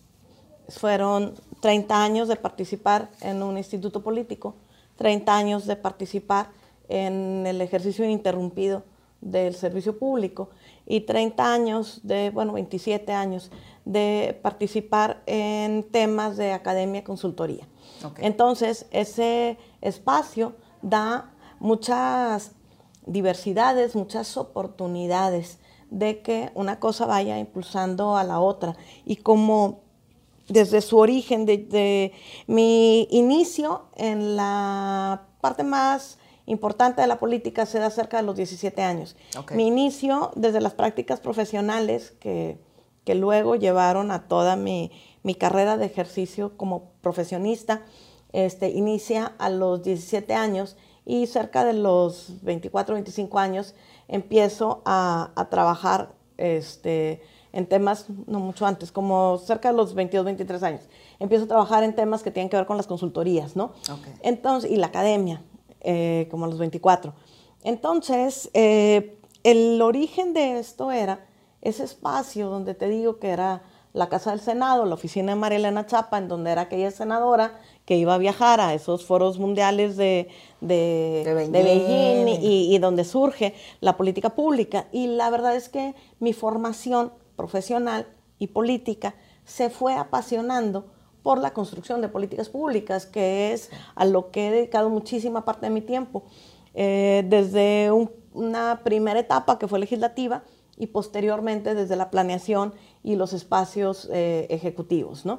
Fueron 30 años de participar en un instituto político, 30 años de participar en el ejercicio ininterrumpido del servicio público y 30 años de, bueno, 27 años de participar en temas de academia y consultoría. Entonces, ese espacio da muchas diversidades, muchas oportunidades de que una cosa vaya impulsando a la otra. Y como desde su origen, de, mi inicio en la parte más importante de la política se da cerca de los 17 años. Mi inicio desde las prácticas profesionales que, luego llevaron a toda mi, carrera de ejercicio como profesionista, este, inicia a los 17 años y cerca de los 24, 25 años empiezo a, trabajar este, en temas, no mucho antes, como cerca de los 22, 23 años. Empiezo a trabajar en temas que tienen que ver con las consultorías, ¿no? Entonces, y la academia, eh, como a los 24. Entonces, eh, el origen de esto era ese espacio donde te digo que era la Casa del Senado, la oficina de María Elena Chapa, en donde era aquella senadora que iba a viajar a esos foros mundiales de, de, Beijing, y, donde surge la política pública. Y la verdad es que mi formación profesional y política se fue apasionando por la construcción de políticas públicas, que es a lo que he dedicado muchísima parte de mi tiempo. Eh, desde una primera etapa que fue legislativa y posteriormente desde la planeación y los espacios eh, ejecutivos. ¿no?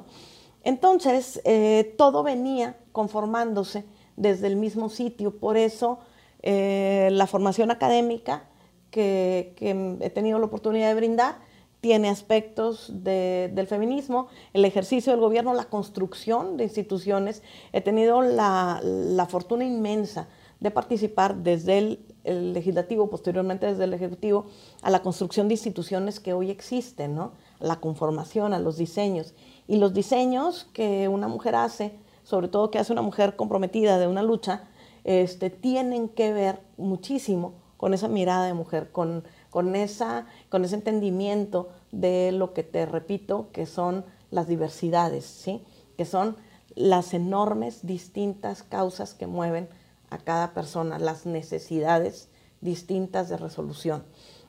Entonces, eh, todo venía conformándose desde el mismo sitio, por eso eh, la formación académica que, he tenido la oportunidad de brindar tiene aspectos del feminismo, el ejercicio del gobierno, la construcción de instituciones. He tenido la, fortuna inmensa de participar desde el, el, legislativo, posteriormente desde el ejecutivo, a la construcción de instituciones que hoy existen, ¿no? La conformación, a los diseños. Y los diseños que una mujer hace, sobre todo que hace una mujer comprometida de una lucha, este, tienen que ver muchísimo con esa mirada de mujer, con, con, esa, con ese entendimiento de lo que te repito, que son las diversidades, ¿sí? que son las enormes distintas causas que mueven a cada persona, las necesidades distintas de resolución.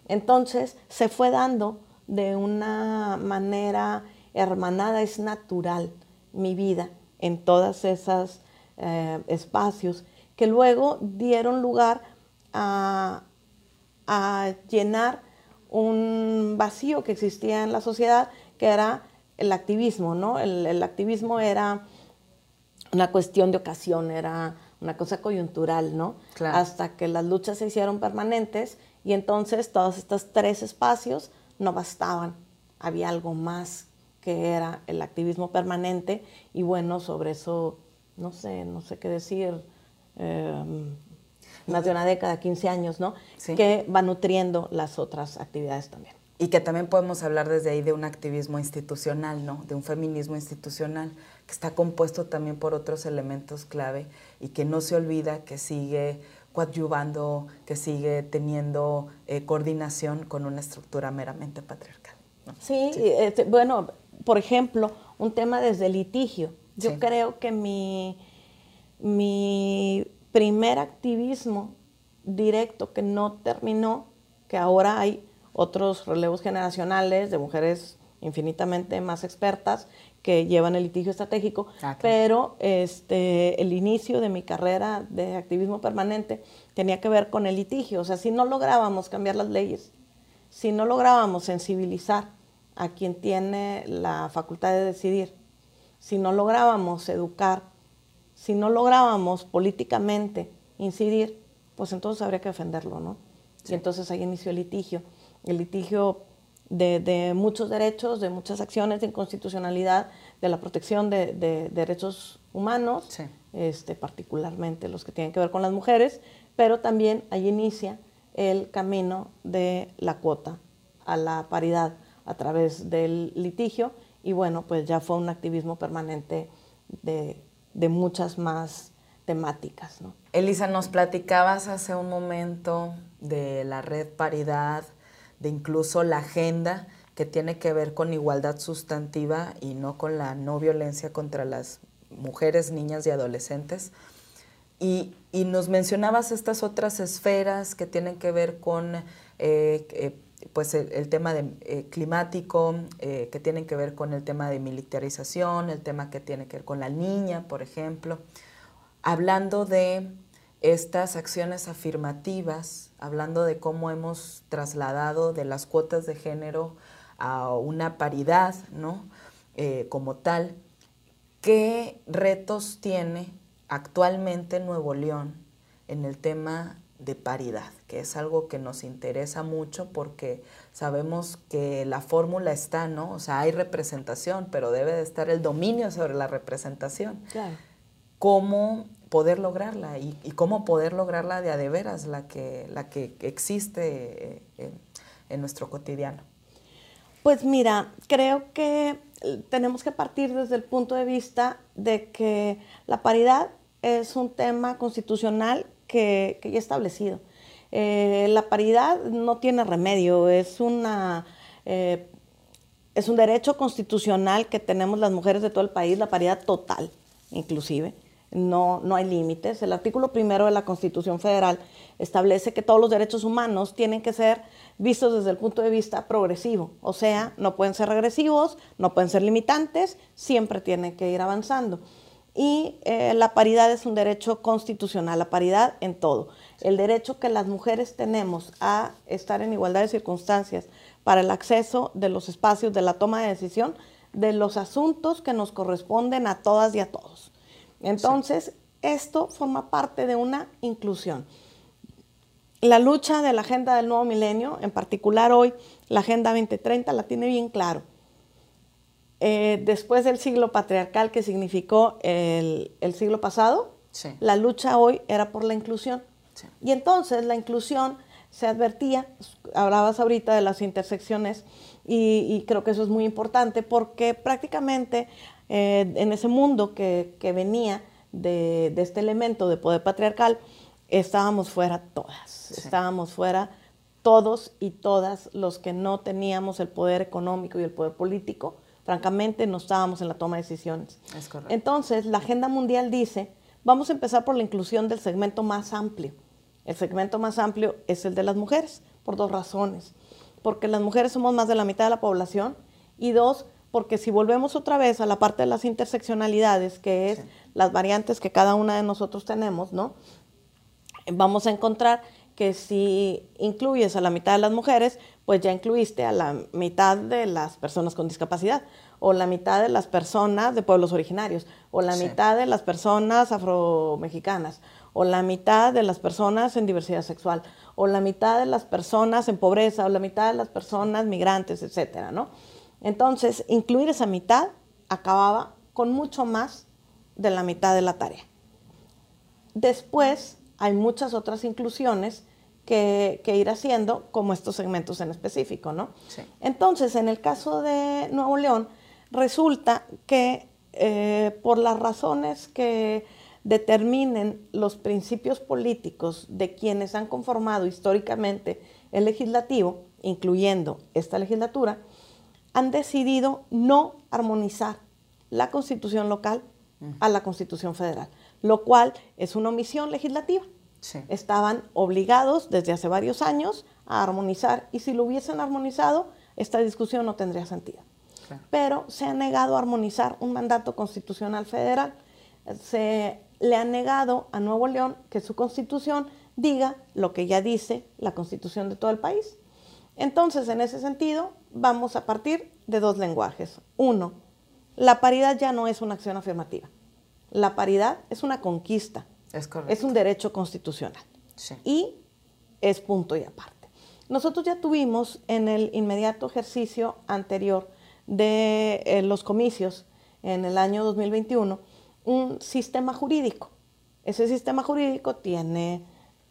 Entonces se fue dando de una manera hermanada, es natural mi vida en todos esos eh, espacios que luego dieron lugar a, llenar un vacío que existía en la sociedad, que era el activismo, ¿no? El, activismo era una cuestión de ocasión, era una cosa coyuntural, ¿no? Hasta que las luchas se hicieron permanentes y entonces todos estos tres espacios no bastaban, había algo más que era el activismo permanente y bueno, sobre eso no sé, no sé qué decir. Em, más de una década, 15 años, ¿no? Sí. Que va nutriendo las otras actividades también. Y que también podemos hablar desde ahí de un activismo institucional, ¿no? De un feminismo institucional que está compuesto también por otros elementos clave y que no se olvida que sigue coadyuvando, que sigue teniendo eh, coordinación con una estructura meramente patriarcal. ¿no? Sí, este, bueno, por ejemplo, un tema desde el litigio. Yo Sí. creo que mi, mi primer activismo directo que no terminó, que ahora hay otros relevos generacionales de mujeres infinitamente más expertas que llevan el litigio estratégico, Ah, claro. pero este, el inicio de mi carrera de activismo permanente tenía que ver con el litigio. O sea, si no lográbamos cambiar las leyes, si no lográbamos sensibilizar a quien tiene la facultad de decidir, si no lográbamos educar, si no lográbamos políticamente incidir, pues entonces habría que defenderlo, ¿no? Y entonces ahí inició el litigio. El litigio de, de muchos derechos, de muchas acciones de inconstitucionalidad, de la protección de, de derechos humanos, Sí. este, particularmente los que tienen que ver con las mujeres, pero también ahí inicia el camino de la cuota a la paridad a través del litigio y bueno, pues ya fue un activismo permanente de, de muchas más temáticas. ¿no? Elisa, nos platicabas hace un momento de la red paridad, de incluso la agenda que tiene que ver con igualdad sustantiva y no con la no violencia contra las mujeres, niñas y adolescentes. Y, y nos mencionabas estas otras esferas que tienen que ver con eh, eh, pues el, el tema de, eh, climático, eh, que tienen que ver con el tema de militarización, el tema que tiene que ver con la niña, por ejemplo hablando de estas acciones afirmativas, hablando de cómo hemos trasladado de las cuotas de género a una paridad, ¿no? Eh, como tal, ¿qué retos tiene actualmente Nuevo León en el tema de paridad? Que es algo que nos interesa mucho porque sabemos que la fórmula está, ¿no? O sea, hay representación, pero debe de estar el dominio sobre la representación Claro. cómo poder lograrla y, cómo poder lograrla de a de veras, la que, la que existe eh, en, nuestro cotidiano. Pues mira, creo que eh, tenemos que partir desde el punto de vista de que la paridad es un tema constitucional que, que ya establecido. Eh, la paridad no tiene remedio, es una es un derecho constitucional que tenemos las mujeres de todo el país, la paridad total, inclusive. No, no hay límites. El artículo primero de la Constitución Federal establece que todos los derechos humanos tienen que ser vistos desde el punto de vista progresivo. O sea, no pueden ser regresivos, no pueden ser limitantes, siempre tienen que ir avanzando. Y eh, la paridad es un derecho constitucional, la paridad en todo. El derecho que las mujeres tenemos a estar en igualdad de circunstancias para el acceso de los espacios de la toma de decisión de los asuntos que nos corresponden a todas y a todos. Entonces, esto forma parte de una inclusión. La lucha de la Agenda del Nuevo Milenio, en particular hoy, la Agenda 2030, la tiene bien claro. Eh, después del siglo patriarcal que significó el, el siglo pasado, Sí. la lucha hoy era por la inclusión. Sí. Y entonces la inclusión se advertía, hablabas ahorita de las intersecciones, y, y creo que eso es muy importante porque prácticamente eh, en ese mundo que, que venía de, de este elemento de poder patriarcal, estábamos fuera todas, estábamos fuera todos y todas los que no teníamos el poder económico y el poder político, francamente no estábamos en la toma de decisiones. Es correcto. Entonces, la Agenda Mundial dice, vamos a empezar por la inclusión del segmento más amplio. El segmento más amplio es el de las mujeres, por dos razones. Porque las mujeres somos más de la mitad de la población y dos, porque si volvemos otra vez a la parte de las interseccionalidades, que es las variantes que cada una de nosotros tenemos, ¿no? vamos a encontrar que si incluyes a la mitad de las mujeres, pues ya incluiste a la mitad de las personas con discapacidad, o la mitad de las personas de pueblos originarios, o la Sí. mitad de las personas afromexicanas, o la mitad de las personas en diversidad sexual, o la mitad de las personas en pobreza, o la mitad de las personas migrantes, etcétera, ¿no? Entonces, incluir esa mitad acababa con mucho más de la mitad de la tarea. Después, hay muchas otras inclusiones que, ir haciendo, como estos segmentos en específico, ¿no? Entonces, en el caso de Nuevo León, resulta que eh, por las razones que determinen los principios políticos de quienes han conformado históricamente el legislativo, incluyendo esta legislatura, han decidido no armonizar la constitución local a la constitución federal, lo cual es una omisión legislativa. Estaban obligados desde hace varios años a armonizar y si lo hubiesen armonizado, esta discusión no tendría sentido. Pero se ha negado a armonizar un mandato constitucional federal. Se le ha negado a Nuevo León que su constitución diga lo que ya dice la constitución de todo el país. Entonces, en ese sentido, vamos a partir de dos lenguajes. Uno, la paridad ya no es una acción afirmativa. La paridad es una conquista es un derecho constitucional. Y es punto y aparte. Nosotros ya tuvimos en el inmediato ejercicio anterior de eh, los comicios en el año 2021 un sistema jurídico. Ese sistema jurídico tiene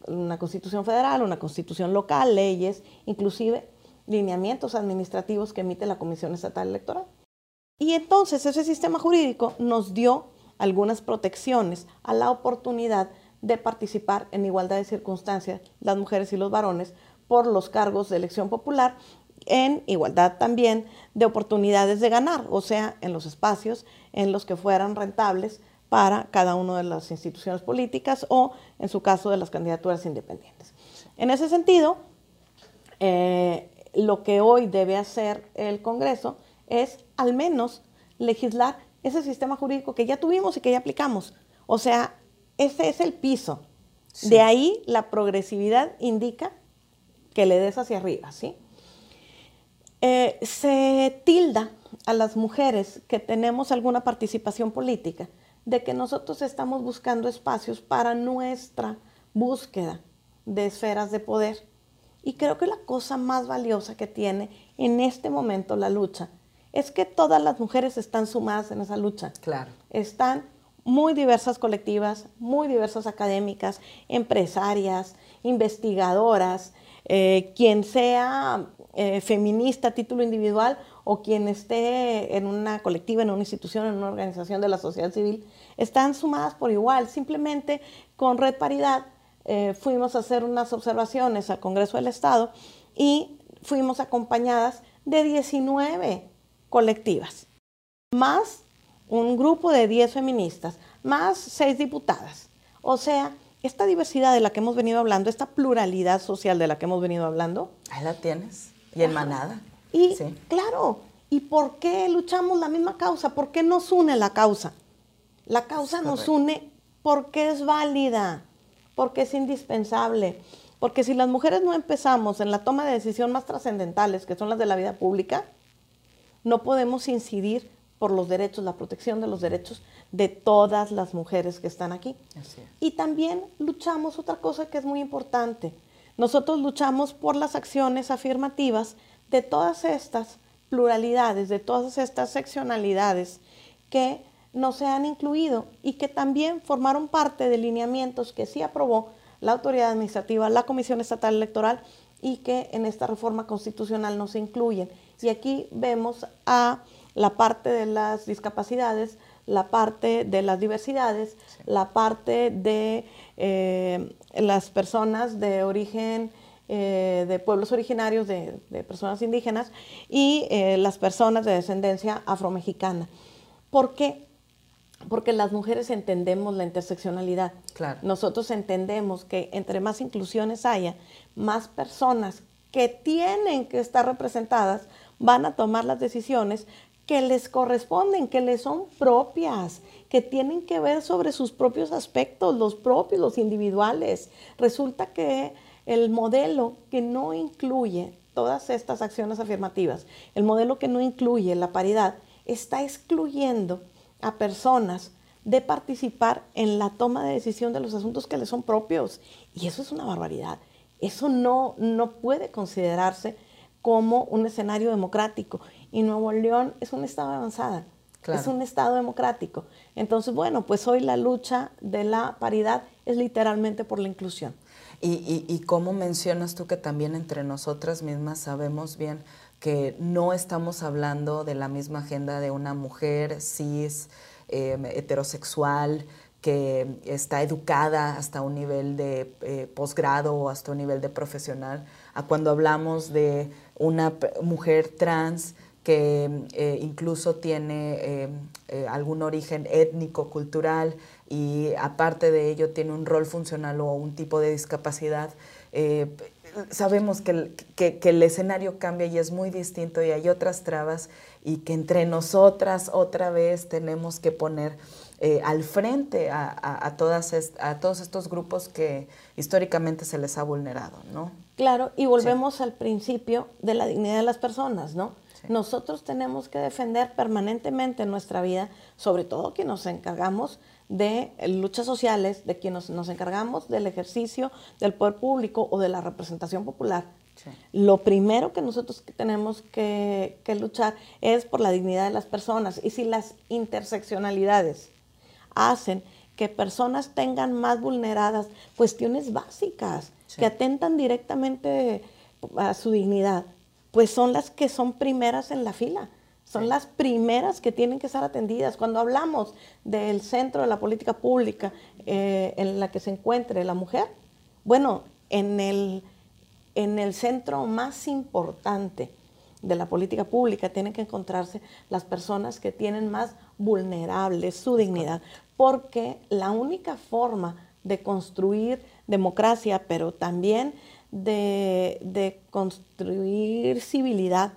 una constitución federal, una constitución local, leyes, inclusive lineamientos administrativos que emite la Comisión Estatal Electoral. Y entonces ese sistema jurídico nos dio algunas protecciones a la oportunidad de participar en igualdad de circunstancias las mujeres y los varones por los cargos de elección popular en igualdad también de oportunidades de ganar, o sea, en los espacios en los que fueran rentables para cada una de las instituciones políticas o, en su caso, de las candidaturas independientes. En ese sentido, eh, lo que hoy debe hacer el Congreso es al menos legislar ese sistema jurídico que ya tuvimos y que ya aplicamos. O sea, ese es el piso. De ahí la progresividad indica que le des hacia arriba, ¿sí? Eh, se tilda a las mujeres que tenemos alguna participación política de que nosotros estamos buscando espacios para nuestra búsqueda de esferas de poder. Y creo que la cosa más valiosa que tiene en este momento la lucha es que todas las mujeres están sumadas en esa lucha. Claro. Están muy diversas colectivas, muy diversas académicas, empresarias, investigadoras, eh, quien sea eh, feminista a título individual o quien esté en una colectiva, en una institución, en una organización de la sociedad civil, están sumadas por igual. Simplemente con Red Paridad eh, fuimos a hacer unas observaciones al Congreso del Estado y fuimos acompañadas de 19 colectivas, más un grupo de 10 feministas, más 6 diputadas. O sea, esta diversidad de la que hemos venido hablando, esta pluralidad social de la que hemos venido hablando. Ahí la tienes. Y en manada. Y claro, ¿y por qué luchamos la misma causa? ¿Por qué nos une la causa? La causa nos une porque es válida, porque es indispensable. Porque si las mujeres no empezamos en la toma de decisión más trascendentales, que son las de la vida pública, no podemos incidir por los derechos, la protección de los derechos de todas las mujeres que están aquí. Y también luchamos otra cosa que es muy importante. Nosotros luchamos por las acciones afirmativas de todas estas pluralidades, de todas estas seccionalidades que no se han incluido y que también formaron parte de lineamientos que sí aprobó la autoridad administrativa, la Comisión Estatal Electoral y que en esta reforma constitucional no se incluyen. Y aquí vemos a la parte de las discapacidades, la parte de las diversidades, la parte de eh, las personas de origen, eh, de pueblos originarios, de, personas indígenas y eh, las personas de descendencia afromexicana. ¿Por qué? Porque las mujeres entendemos la interseccionalidad. Claro. Nosotros entendemos que entre más inclusiones haya, más personas que tienen que estar representadas van a tomar las decisiones que les corresponden, que les son propias, que tienen que ver sobre sus propios aspectos, los propios, los individuales. Resulta que el modelo que no incluye todas estas acciones afirmativas, el modelo que no incluye la paridad, está excluyendo a personas de participar en la toma de decisión de los asuntos que les son propios. Y eso es una barbaridad. Eso no, no puede considerarse como un escenario democrático. Y Nuevo León es un estado avanzada. es un Estado democrático. Entonces, bueno, pues hoy la lucha de la paridad es literalmente por la inclusión. Y, y, y cómo mencionas tú que también entre nosotras mismas sabemos bien que no estamos hablando de la misma agenda de una mujer cis, em, heterosexual, que está educada hasta un nivel de eh, posgrado o hasta un nivel de profesional, a cuando hablamos de una mujer trans que eh, incluso tiene eh, algún origen étnico, cultural y aparte de ello tiene un rol funcional o un tipo de discapacidad sabemos que el, escenario cambia y es muy distinto y hay otras trabas y que entre nosotras otra vez tenemos que poner eh, al frente a, todas a todos estos grupos que históricamente se les ha vulnerado, ¿no? Claro, y volvemos al principio de la dignidad de las personas, ¿no? Nosotros tenemos que defender permanentemente nuestra vida, sobre todo que nos encargamos de luchas sociales, de quienes nos, encargamos del ejercicio del poder público o de la representación popular. Lo primero que nosotros tenemos que, luchar es por la dignidad de las personas. Y si las interseccionalidades hacen que personas tengan más vulneradas cuestiones básicas que atentan directamente a su dignidad, pues son las que son primeras en la fila son las primeras que tienen que ser atendidas. Cuando hablamos del centro de la política pública eh, en la que se encuentre la mujer, bueno, en el, en el centro más importante de la política pública tienen que encontrarse las personas que tienen más vulnerables su dignidad, porque la única forma de construir democracia, pero también de, de construir civilidad,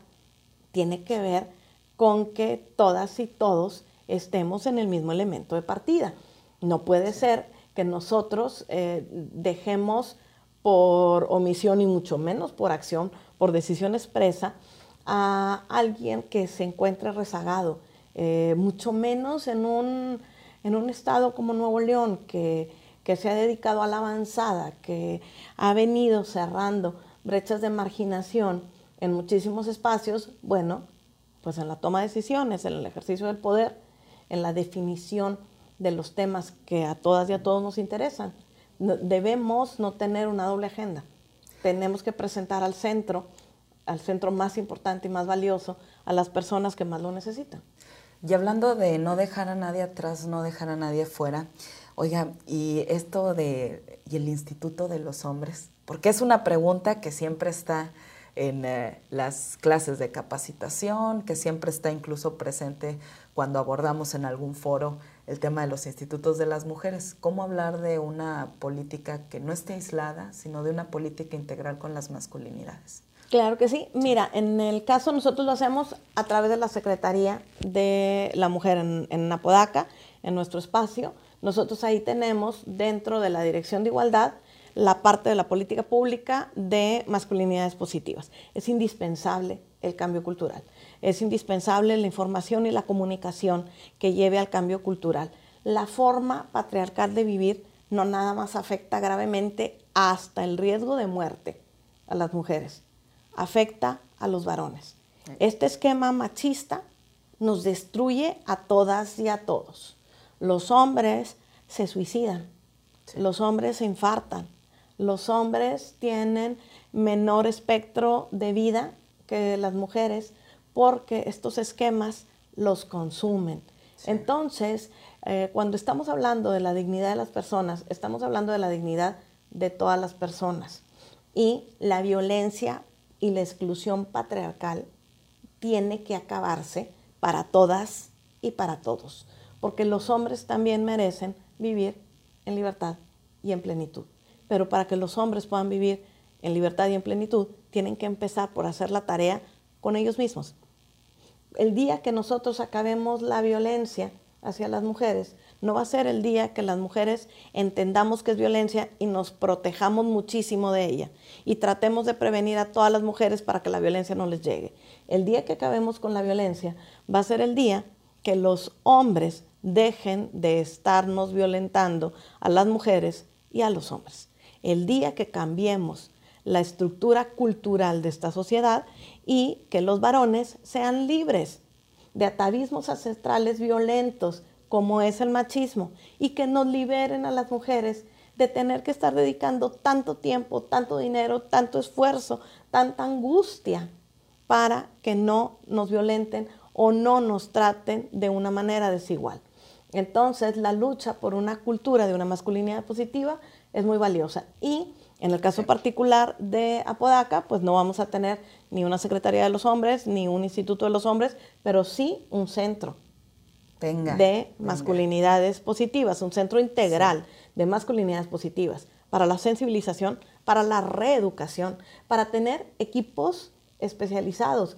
tiene que ver con que todas y todos estemos en el mismo elemento de partida. No puede ser que nosotros eh, dejemos por omisión y mucho menos por acción, por decisión expresa, a alguien que se encuentre rezagado, eh, mucho menos en un, en un estado como Nuevo León, que, que se ha dedicado a la avanzada, que ha venido cerrando brechas de marginación en muchísimos espacios, bueno, pues en la toma de decisiones, en el ejercicio del poder, en la definición de los temas que a todas y a todos nos interesan. debemos no tener una doble agenda. Tenemos que presentar al centro, al centro más importante y más valioso, a las personas que más lo necesitan. Y hablando de no dejar a nadie atrás, no dejar a nadie fuera, oiga, y esto de, y el Instituto de los Hombres, porque es una pregunta que siempre está en eh, las clases de capacitación, que siempre está incluso presente cuando abordamos en algún foro el tema de los institutos de las mujeres. ¿Cómo hablar de una política que no esté aislada, sino de una política integral con las masculinidades? Claro que sí. Mira, en el caso nosotros lo hacemos a través de la Secretaría de la Mujer en, en Apodaca, en nuestro espacio. Nosotros ahí tenemos dentro de la Dirección de Igualdad la parte de la política pública de masculinidades positivas. Es indispensable el cambio cultural. Es indispensable la información y la comunicación que lleve al cambio cultural. La forma patriarcal de vivir no nada más afecta gravemente hasta el riesgo de muerte a las mujeres, afecta a los varones. Este esquema machista nos destruye a todas y a todos. Los hombres se suicidan, los hombres se infartan, los hombres tienen menor espectro de vida que las mujeres porque estos esquemas los consumen. Entonces, eh, cuando estamos hablando de la dignidad de las personas, estamos hablando de la dignidad de todas las personas. Y la violencia y la exclusión patriarcal tiene que acabarse para todas y para todos, porque los hombres también merecen vivir en libertad y en plenitud pero para que los hombres puedan vivir en libertad y en plenitud, tienen que empezar por hacer la tarea con ellos mismos. El día que nosotros acabemos la violencia hacia las mujeres, no va a ser el día que las mujeres entendamos que es violencia y nos protejamos muchísimo de ella y tratemos de prevenir a todas las mujeres para que la violencia no les llegue. El día que acabemos con la violencia va a ser el día que los hombres dejen de estarnos violentando a las mujeres y a los hombres el día que cambiemos la estructura cultural de esta sociedad y que los varones sean libres, de atavismos ancestrales violentos como es el machismo y que nos liberen a las mujeres de tener que estar dedicando tanto tiempo, tanto dinero, tanto esfuerzo, tanta angustia para que no nos violenten o no nos traten de una manera desigual. Entonces, la lucha por una cultura de una masculinidad positiva es muy valiosa. Y en el caso particular de Apodaca, pues no vamos a tener ni una Secretaría de los Hombres, ni un Instituto de los Hombres, pero sí un centro de masculinidades positivas, un centro integral de masculinidades positivas para la sensibilización, para la reeducación, para tener equipos especializados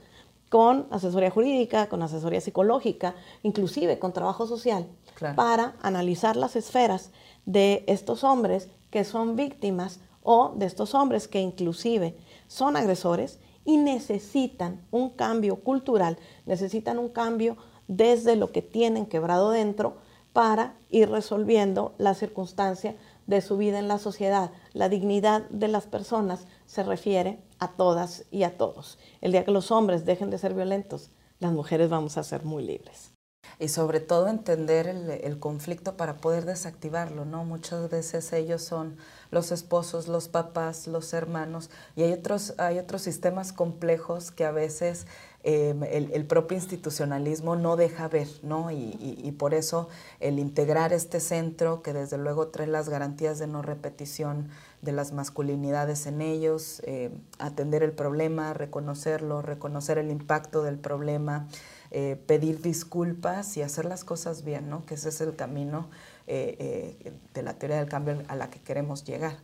con asesoría jurídica, con asesoría psicológica, inclusive con trabajo social, para analizar las esferas de estos hombres que son víctimas o de estos hombres que inclusive son agresores y necesitan un cambio cultural, necesitan un cambio desde lo que tienen quebrado dentro para ir resolviendo la circunstancia de su vida en la sociedad. La dignidad de las personas se refiere a todas y a todos. El día que los hombres dejen de ser violentos, las mujeres vamos a ser muy libres. Y sobre todo entender el, conflicto para poder desactivarlo, ¿no? Muchas veces ellos son los esposos, los papás, los hermanos, y hay otros, hay otros sistemas complejos que a veces Em, el, propio institucionalismo no deja ver, ¿no? Y, por eso el integrar este centro, que desde luego trae las garantías de no repetición de las masculinidades en ellos, eh, atender el problema, reconocerlo, reconocer el impacto del problema, eh, pedir disculpas y hacer las cosas bien, ¿no? Que ese es el camino eh, de la teoría del cambio a la que queremos llegar.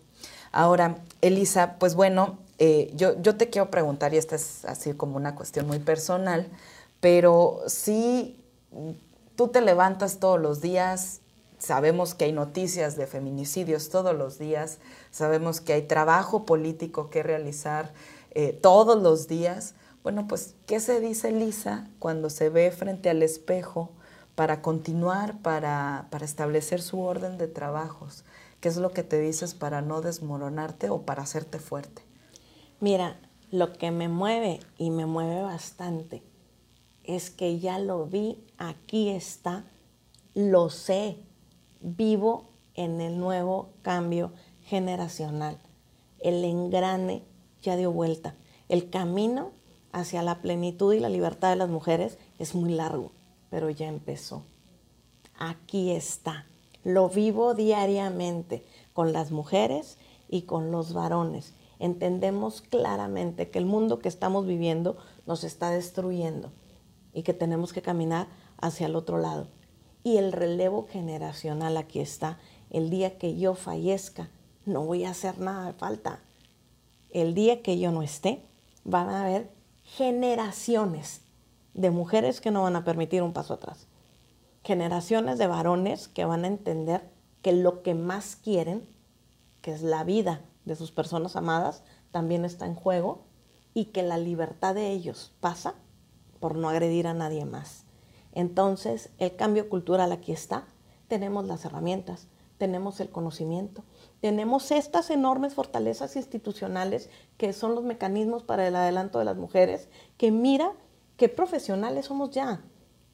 Ahora, Elisa, pues bueno, eh, yo, yo te quiero preguntar, y esta es así como una cuestión muy personal, pero si tú te levantas todos los días, sabemos que hay noticias de feminicidios todos los días, sabemos que hay trabajo político que realizar eh, todos los días. Bueno, pues, ¿qué se dice Elisa cuando se ve frente al espejo para continuar, para, para establecer su orden de trabajos? ¿Qué es lo que te dices para no desmoronarte o para hacerte fuerte? Mira, lo que me mueve y me mueve bastante es que ya lo vi, aquí está, lo sé, vivo en el nuevo cambio generacional. El engrane ya dio vuelta. El camino hacia la plenitud y la libertad de las mujeres es muy largo, pero ya empezó. Aquí está. Lo vivo diariamente con las mujeres y con los varones. Entendemos claramente que el mundo que estamos viviendo nos está destruyendo y que tenemos que caminar hacia el otro lado. Y el relevo generacional aquí está. El día que yo fallezca, no voy a hacer nada de falta. El día que yo no esté, van a haber generaciones de mujeres que no van a permitir un paso atrás generaciones de varones que van a entender que lo que más quieren, que es la vida de sus personas amadas, también está en juego y que la libertad de ellos pasa por no agredir a nadie más. Entonces, el cambio cultural aquí está. Tenemos las herramientas, tenemos el conocimiento, tenemos estas enormes fortalezas institucionales que son los mecanismos para el adelanto de las mujeres, que mira qué profesionales somos ya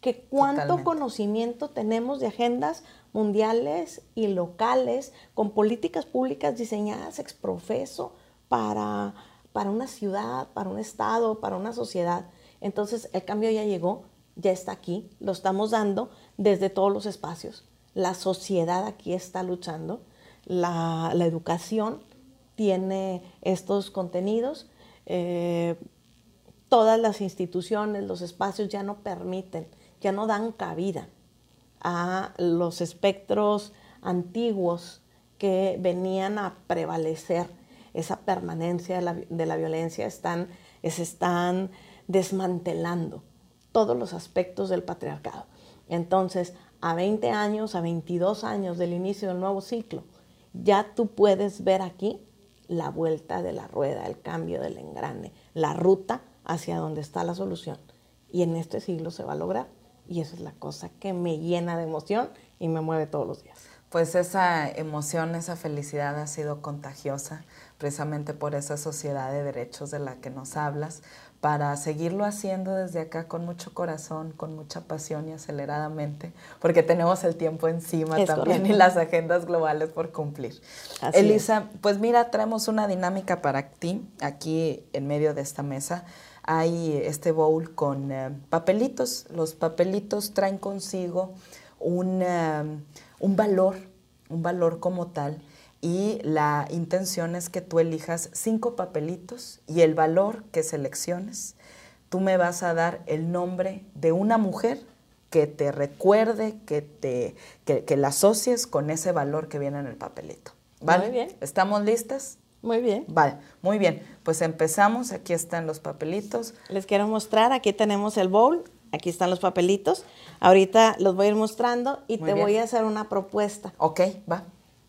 que cuánto conocimiento tenemos de agendas mundiales y locales con políticas públicas diseñadas ex profeso para, para una ciudad, para un estado, para una sociedad. Entonces el cambio ya llegó, ya está aquí, lo estamos dando desde todos los espacios. La sociedad aquí está luchando, la, educación tiene estos contenidos. Eh, todas las instituciones, los espacios ya no permiten ya no dan cabida a los espectros antiguos que venían a prevalecer esa permanencia de la, violencia, están, se están desmantelando todos los aspectos del patriarcado. Entonces, a 20 años, a 22 años del inicio del nuevo ciclo, ya tú puedes ver aquí la vuelta de la rueda, el cambio del engrane, la ruta hacia donde está la solución. Y en este siglo se va a lograr. Y eso es la cosa que me llena de emoción y me mueve todos los días. Pues esa emoción, esa felicidad ha sido contagiosa precisamente por esa sociedad de derechos de la que nos hablas, para seguirlo haciendo desde acá con mucho corazón, con mucha pasión y aceleradamente, porque tenemos el tiempo encima también y las agendas globales por cumplir. Elisa, pues mira, traemos una dinámica para ti aquí en medio de esta mesa. Hay este bowl con eh, papelitos. Los papelitos traen consigo un, eh, un valor, un valor como tal y la intención es que tú elijas cinco papelitos y el valor que selecciones, tú me vas a dar el nombre de una mujer que te recuerde, que, te, que, la asocies con ese valor que viene en el papelito. ¿Vale? Muy bien. ¿Estamos listas? Muy bien. Vale, muy bien. Pues empezamos. Aquí están los papelitos. Les quiero mostrar. Aquí tenemos el bowl. Aquí están los papelitos. Ahorita los voy a ir mostrando y te voy a hacer una propuesta. Ok, va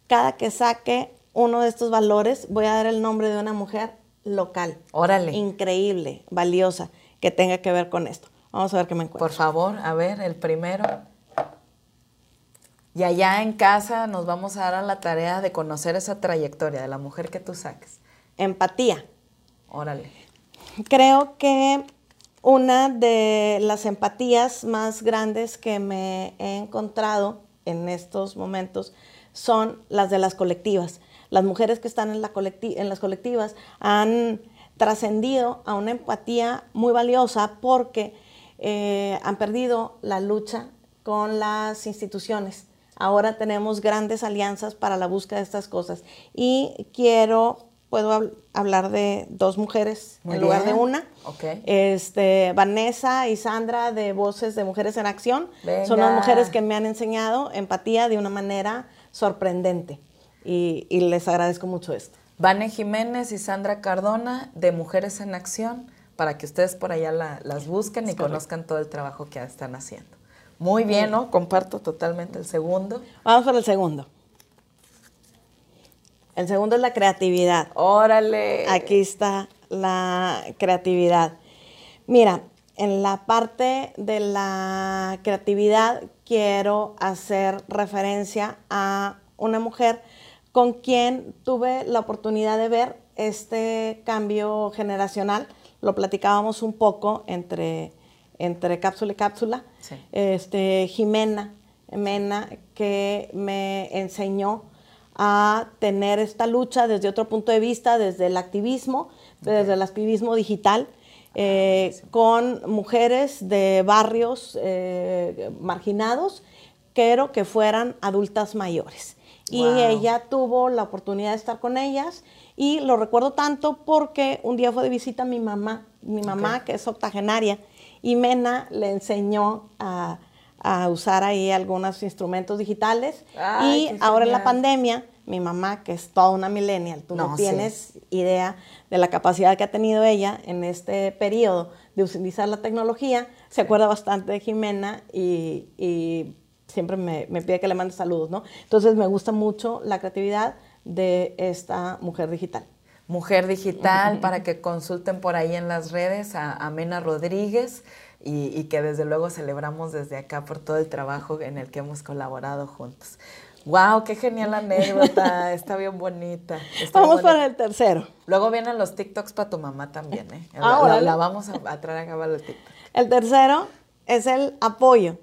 cada que saque uno de estos valores, voy a dar el nombre de una mujer local. Órale. Increíble, valiosa, que tenga que ver con esto. Vamos a ver qué me encuentro. Por favor, a ver, el primero. Y allá en casa nos vamos a dar a la tarea de conocer esa trayectoria de la mujer que tú saques. Empatía. Órale. Creo que una de las empatías más grandes que me he encontrado en estos momentos son las de las colectivas. Las mujeres que están en, la en las colectivas han trascendido a una empatía muy valiosa porque eh, han perdido la lucha con las instituciones. Ahora tenemos grandes alianzas para la búsqueda de estas cosas. Y quiero, puedo hablar de dos mujeres en lugar de una. Este, Vanessa y Sandra de Voces de Mujeres en Acción. Son las mujeres que me han enseñado empatía de una manera sorprendente y, les agradezco mucho esto. Vane Jiménez y Sandra Cardona de Mujeres en Acción para que ustedes por allá las busquen y conozcan todo el trabajo que están haciendo. Muy bien, ¿no? Comparto totalmente el segundo. Vamos por el segundo. El segundo es la creatividad. Órale. Aquí está la creatividad. Mira, en la parte de la creatividad quiero hacer referencia a una mujer con quien tuve la oportunidad de ver este cambio generacional. Lo platicábamos un poco entre, entre cápsula y cápsula. Este, Jimena, Mena, que me enseñó a tener esta lucha desde otro punto de vista, desde el activismo, desde el activismo digital eh, con mujeres de barrios eh, marginados, quiero que fueran adultas mayores. Y ella tuvo la oportunidad de estar con ellas y lo recuerdo tanto porque un día fue de visita mi mamá, mi mamá que es octogenaria, y Mena le enseñó a, usar ahí algunos instrumentos digitales. Y ahora en la pandemia mi mamá, que es toda una millennial, tú no, tienes idea de la capacidad que ha tenido ella en este periodo de utilizar la tecnología, se acuerda bastante de Jimena y, siempre me, pide que le mande saludos, ¿no? Entonces me gusta mucho la creatividad de esta mujer digital. Mujer Digital, para que consulten por ahí en las redes a Amena Rodríguez y, y, que desde luego celebramos desde acá por todo el trabajo en el que hemos colaborado juntos. Wow, qué genial anécdota, está bien bonita. vamos para el tercero. Luego vienen los TikToks para tu mamá también, ¿eh? Ah, la, vamos a, traer a el TikTok. El tercero es el apoyo.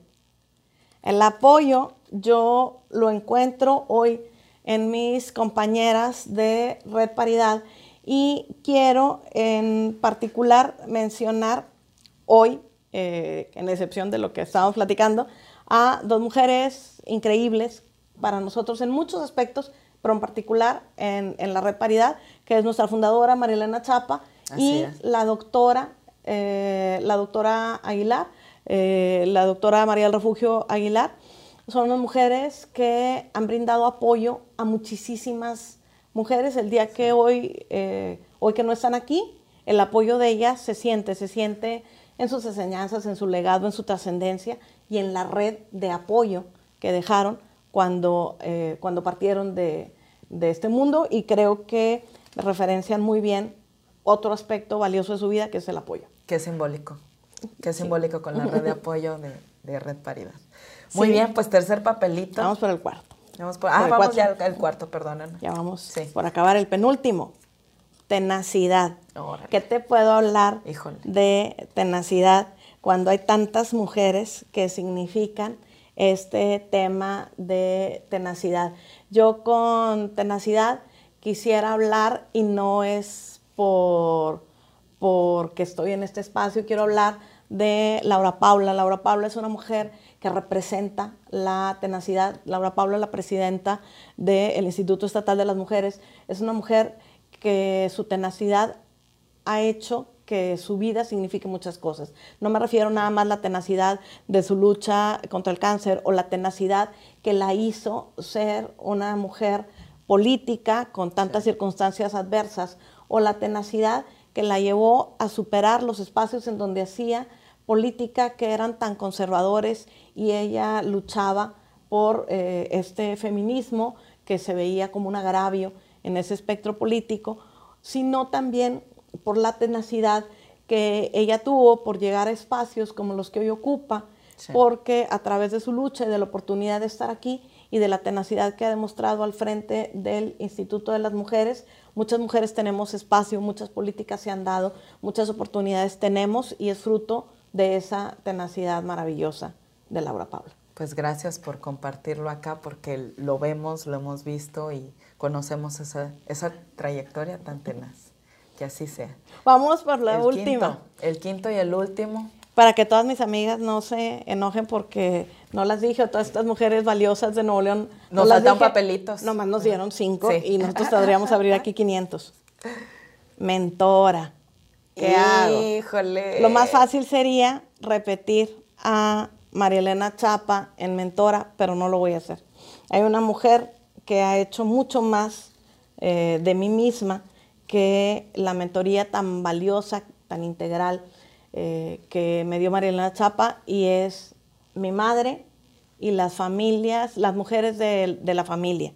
El apoyo yo lo encuentro hoy en mis compañeras de Red Paridad y quiero en particular mencionar hoy, eh, en excepción de lo que estábamos platicando, a dos mujeres increíbles para nosotros en muchos aspectos, pero en particular en, la red Paridad, que es nuestra fundadora Marilena Chapa y la doctora, eh, la doctora Aguilar, eh, la doctora María del Refugio Aguilar. Son unas mujeres que han brindado apoyo a muchísimas mujeres. El día que hoy, eh, hoy que no están aquí, el apoyo de ellas se siente, se siente en sus enseñanzas, en su legado, en su trascendencia y en la red de apoyo que dejaron cuando, eh, cuando partieron de, este mundo y creo que referencian muy bien otro aspecto valioso de su vida que es el apoyo. Qué simbólico, qué simbólico con la red de apoyo de, Red Paridad. Muy bien, pues tercer papelito. Vamos por el cuarto. Vamos por, ah, vamos ya al cuarto, perdón. Ya vamos por acabar el penúltimo. tenacidad. ¿Qué te puedo hablar de tenacidad cuando hay tantas mujeres que significan este tema de tenacidad? Yo con tenacidad quisiera hablar y no es por porque estoy en este espacio, quiero hablar de Laura Paula. Laura Paula es una mujer que representa la tenacidad. Laura Paula, la presidenta del Instituto Estatal de las Mujeres, es una mujer que su tenacidad ha hecho que su vida signifique muchas cosas. No me refiero nada más a la tenacidad de su lucha contra el cáncer o la tenacidad que la hizo ser una mujer política con tantas circunstancias adversas o la tenacidad que la llevó a superar los espacios en donde hacía política que eran tan conservadores y ella luchaba por eh, este feminismo que se veía como un agravio en ese espectro político, sino también por la tenacidad que ella tuvo por llegar a espacios como los que hoy ocupa, porque a través de su lucha y de la oportunidad de estar aquí y de la tenacidad que ha demostrado al frente del Instituto de las Mujeres, muchas mujeres tenemos espacio, muchas políticas se han dado, muchas oportunidades tenemos y es fruto de esa tenacidad maravillosa de Laura Paula. Pues gracias por compartirlo acá porque lo vemos, lo hemos visto y conocemos esa, esa trayectoria tan tenaz. Que así sea. Vamos por la última. el quinto y el último. Para que todas mis amigas no se enojen porque no las dije, o todas estas mujeres valiosas de Nuevo León. Nos no faltan papelitos. Nomás nos dieron cinco y nosotros podríamos abrir aquí 500. Mentora. ¿Qué Híjole. Lo más fácil sería repetir a María Elena Chapa en mentora, pero no lo voy a hacer. Hay una mujer que ha hecho mucho más eh, de mí misma que la mentoría tan valiosa, tan integral eh, que me dio María Elena Chapa y es mi madre y las familias, las mujeres de, la familia.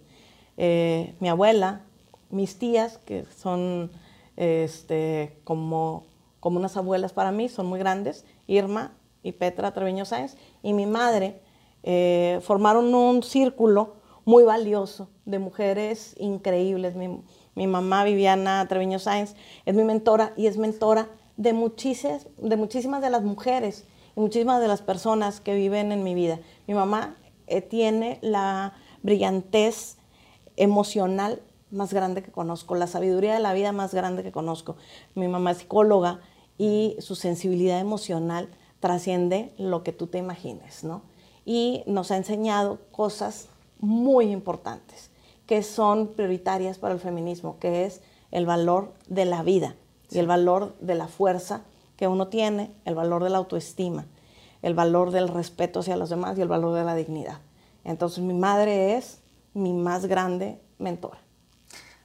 Eh, mi abuela, mis tías, que son este, como, como unas abuelas para mí, son muy grandes, Irma y Petra Treviño Sáenz, y mi madre, eh, formaron un círculo muy valioso de mujeres increíbles. Mi mamá, Viviana Treviño Sáenz, es mi mentora y es mentora de muchísimas, de muchísimas de las mujeres y muchísimas de las personas que viven en mi vida. Mi mamá eh, tiene la brillantez emocional más grande que conozco, la sabiduría de la vida más grande que conozco. Mi mamá es psicóloga y su sensibilidad emocional trasciende lo que tú te imagines, ¿no? Y nos ha enseñado cosas muy importantes que son prioritarias para el feminismo, que es el valor de la vida y el valor de la fuerza que uno tiene, el valor de la autoestima, el valor del respeto hacia los demás y el valor de la dignidad. Entonces mi madre es mi más grande mentora.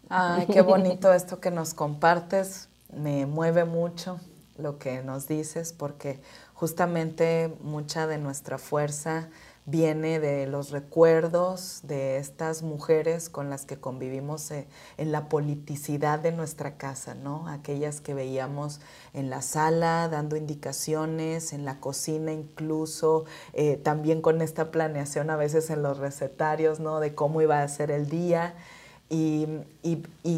Ay, qué bonito esto que nos compartes. Me mueve mucho lo que nos dices porque justamente mucha de nuestra fuerza viene de los recuerdos de estas mujeres con las que convivimos eh, en la politicidad de nuestra casa, ¿no? Aquellas que veíamos en la sala dando indicaciones, en la cocina incluso, eh, también con esta planeación a veces en los recetarios, ¿no? De cómo iba a ser el día. Y,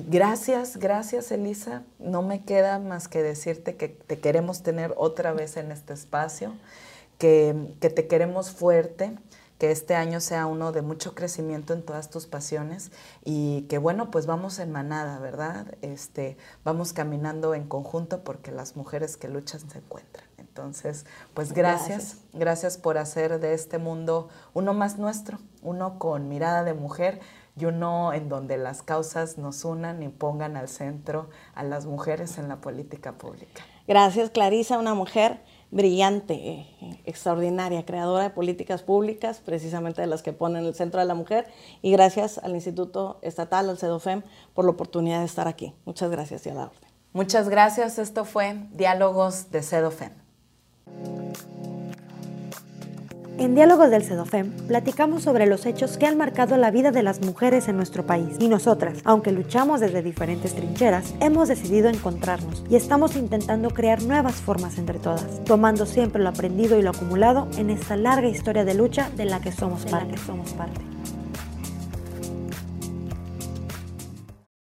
gracias, gracias Elisa. No me queda más que decirte que te queremos tener otra vez en este espacio, que, te queremos fuerte, que este año sea uno de mucho crecimiento en todas tus pasiones y que bueno, pues vamos en manada, ¿verdad? Este, vamos caminando en conjunto porque las mujeres que luchan se encuentran. Entonces, pues gracias, gracias por hacer de este mundo uno más nuestro, uno con mirada de mujer y uno en donde las causas nos unan y pongan al centro a las mujeres en la política pública. Gracias, Clarisa, una mujer brillante, eh, extraordinaria, creadora de políticas públicas, precisamente de las que ponen el centro de la mujer, y gracias al Instituto Estatal, al CEDOFEM, por la oportunidad de estar aquí. Muchas gracias y a la orden. Muchas gracias. Esto fue Diálogos de CEDOFEM. En Diálogos del CEDOFEM platicamos sobre los hechos que han marcado la vida de las mujeres en nuestro país. Y nosotras, aunque luchamos desde diferentes trincheras, hemos decidido encontrarnos y estamos intentando crear nuevas formas entre todas, tomando siempre lo aprendido y lo acumulado en esta larga historia de lucha de la que somos parte.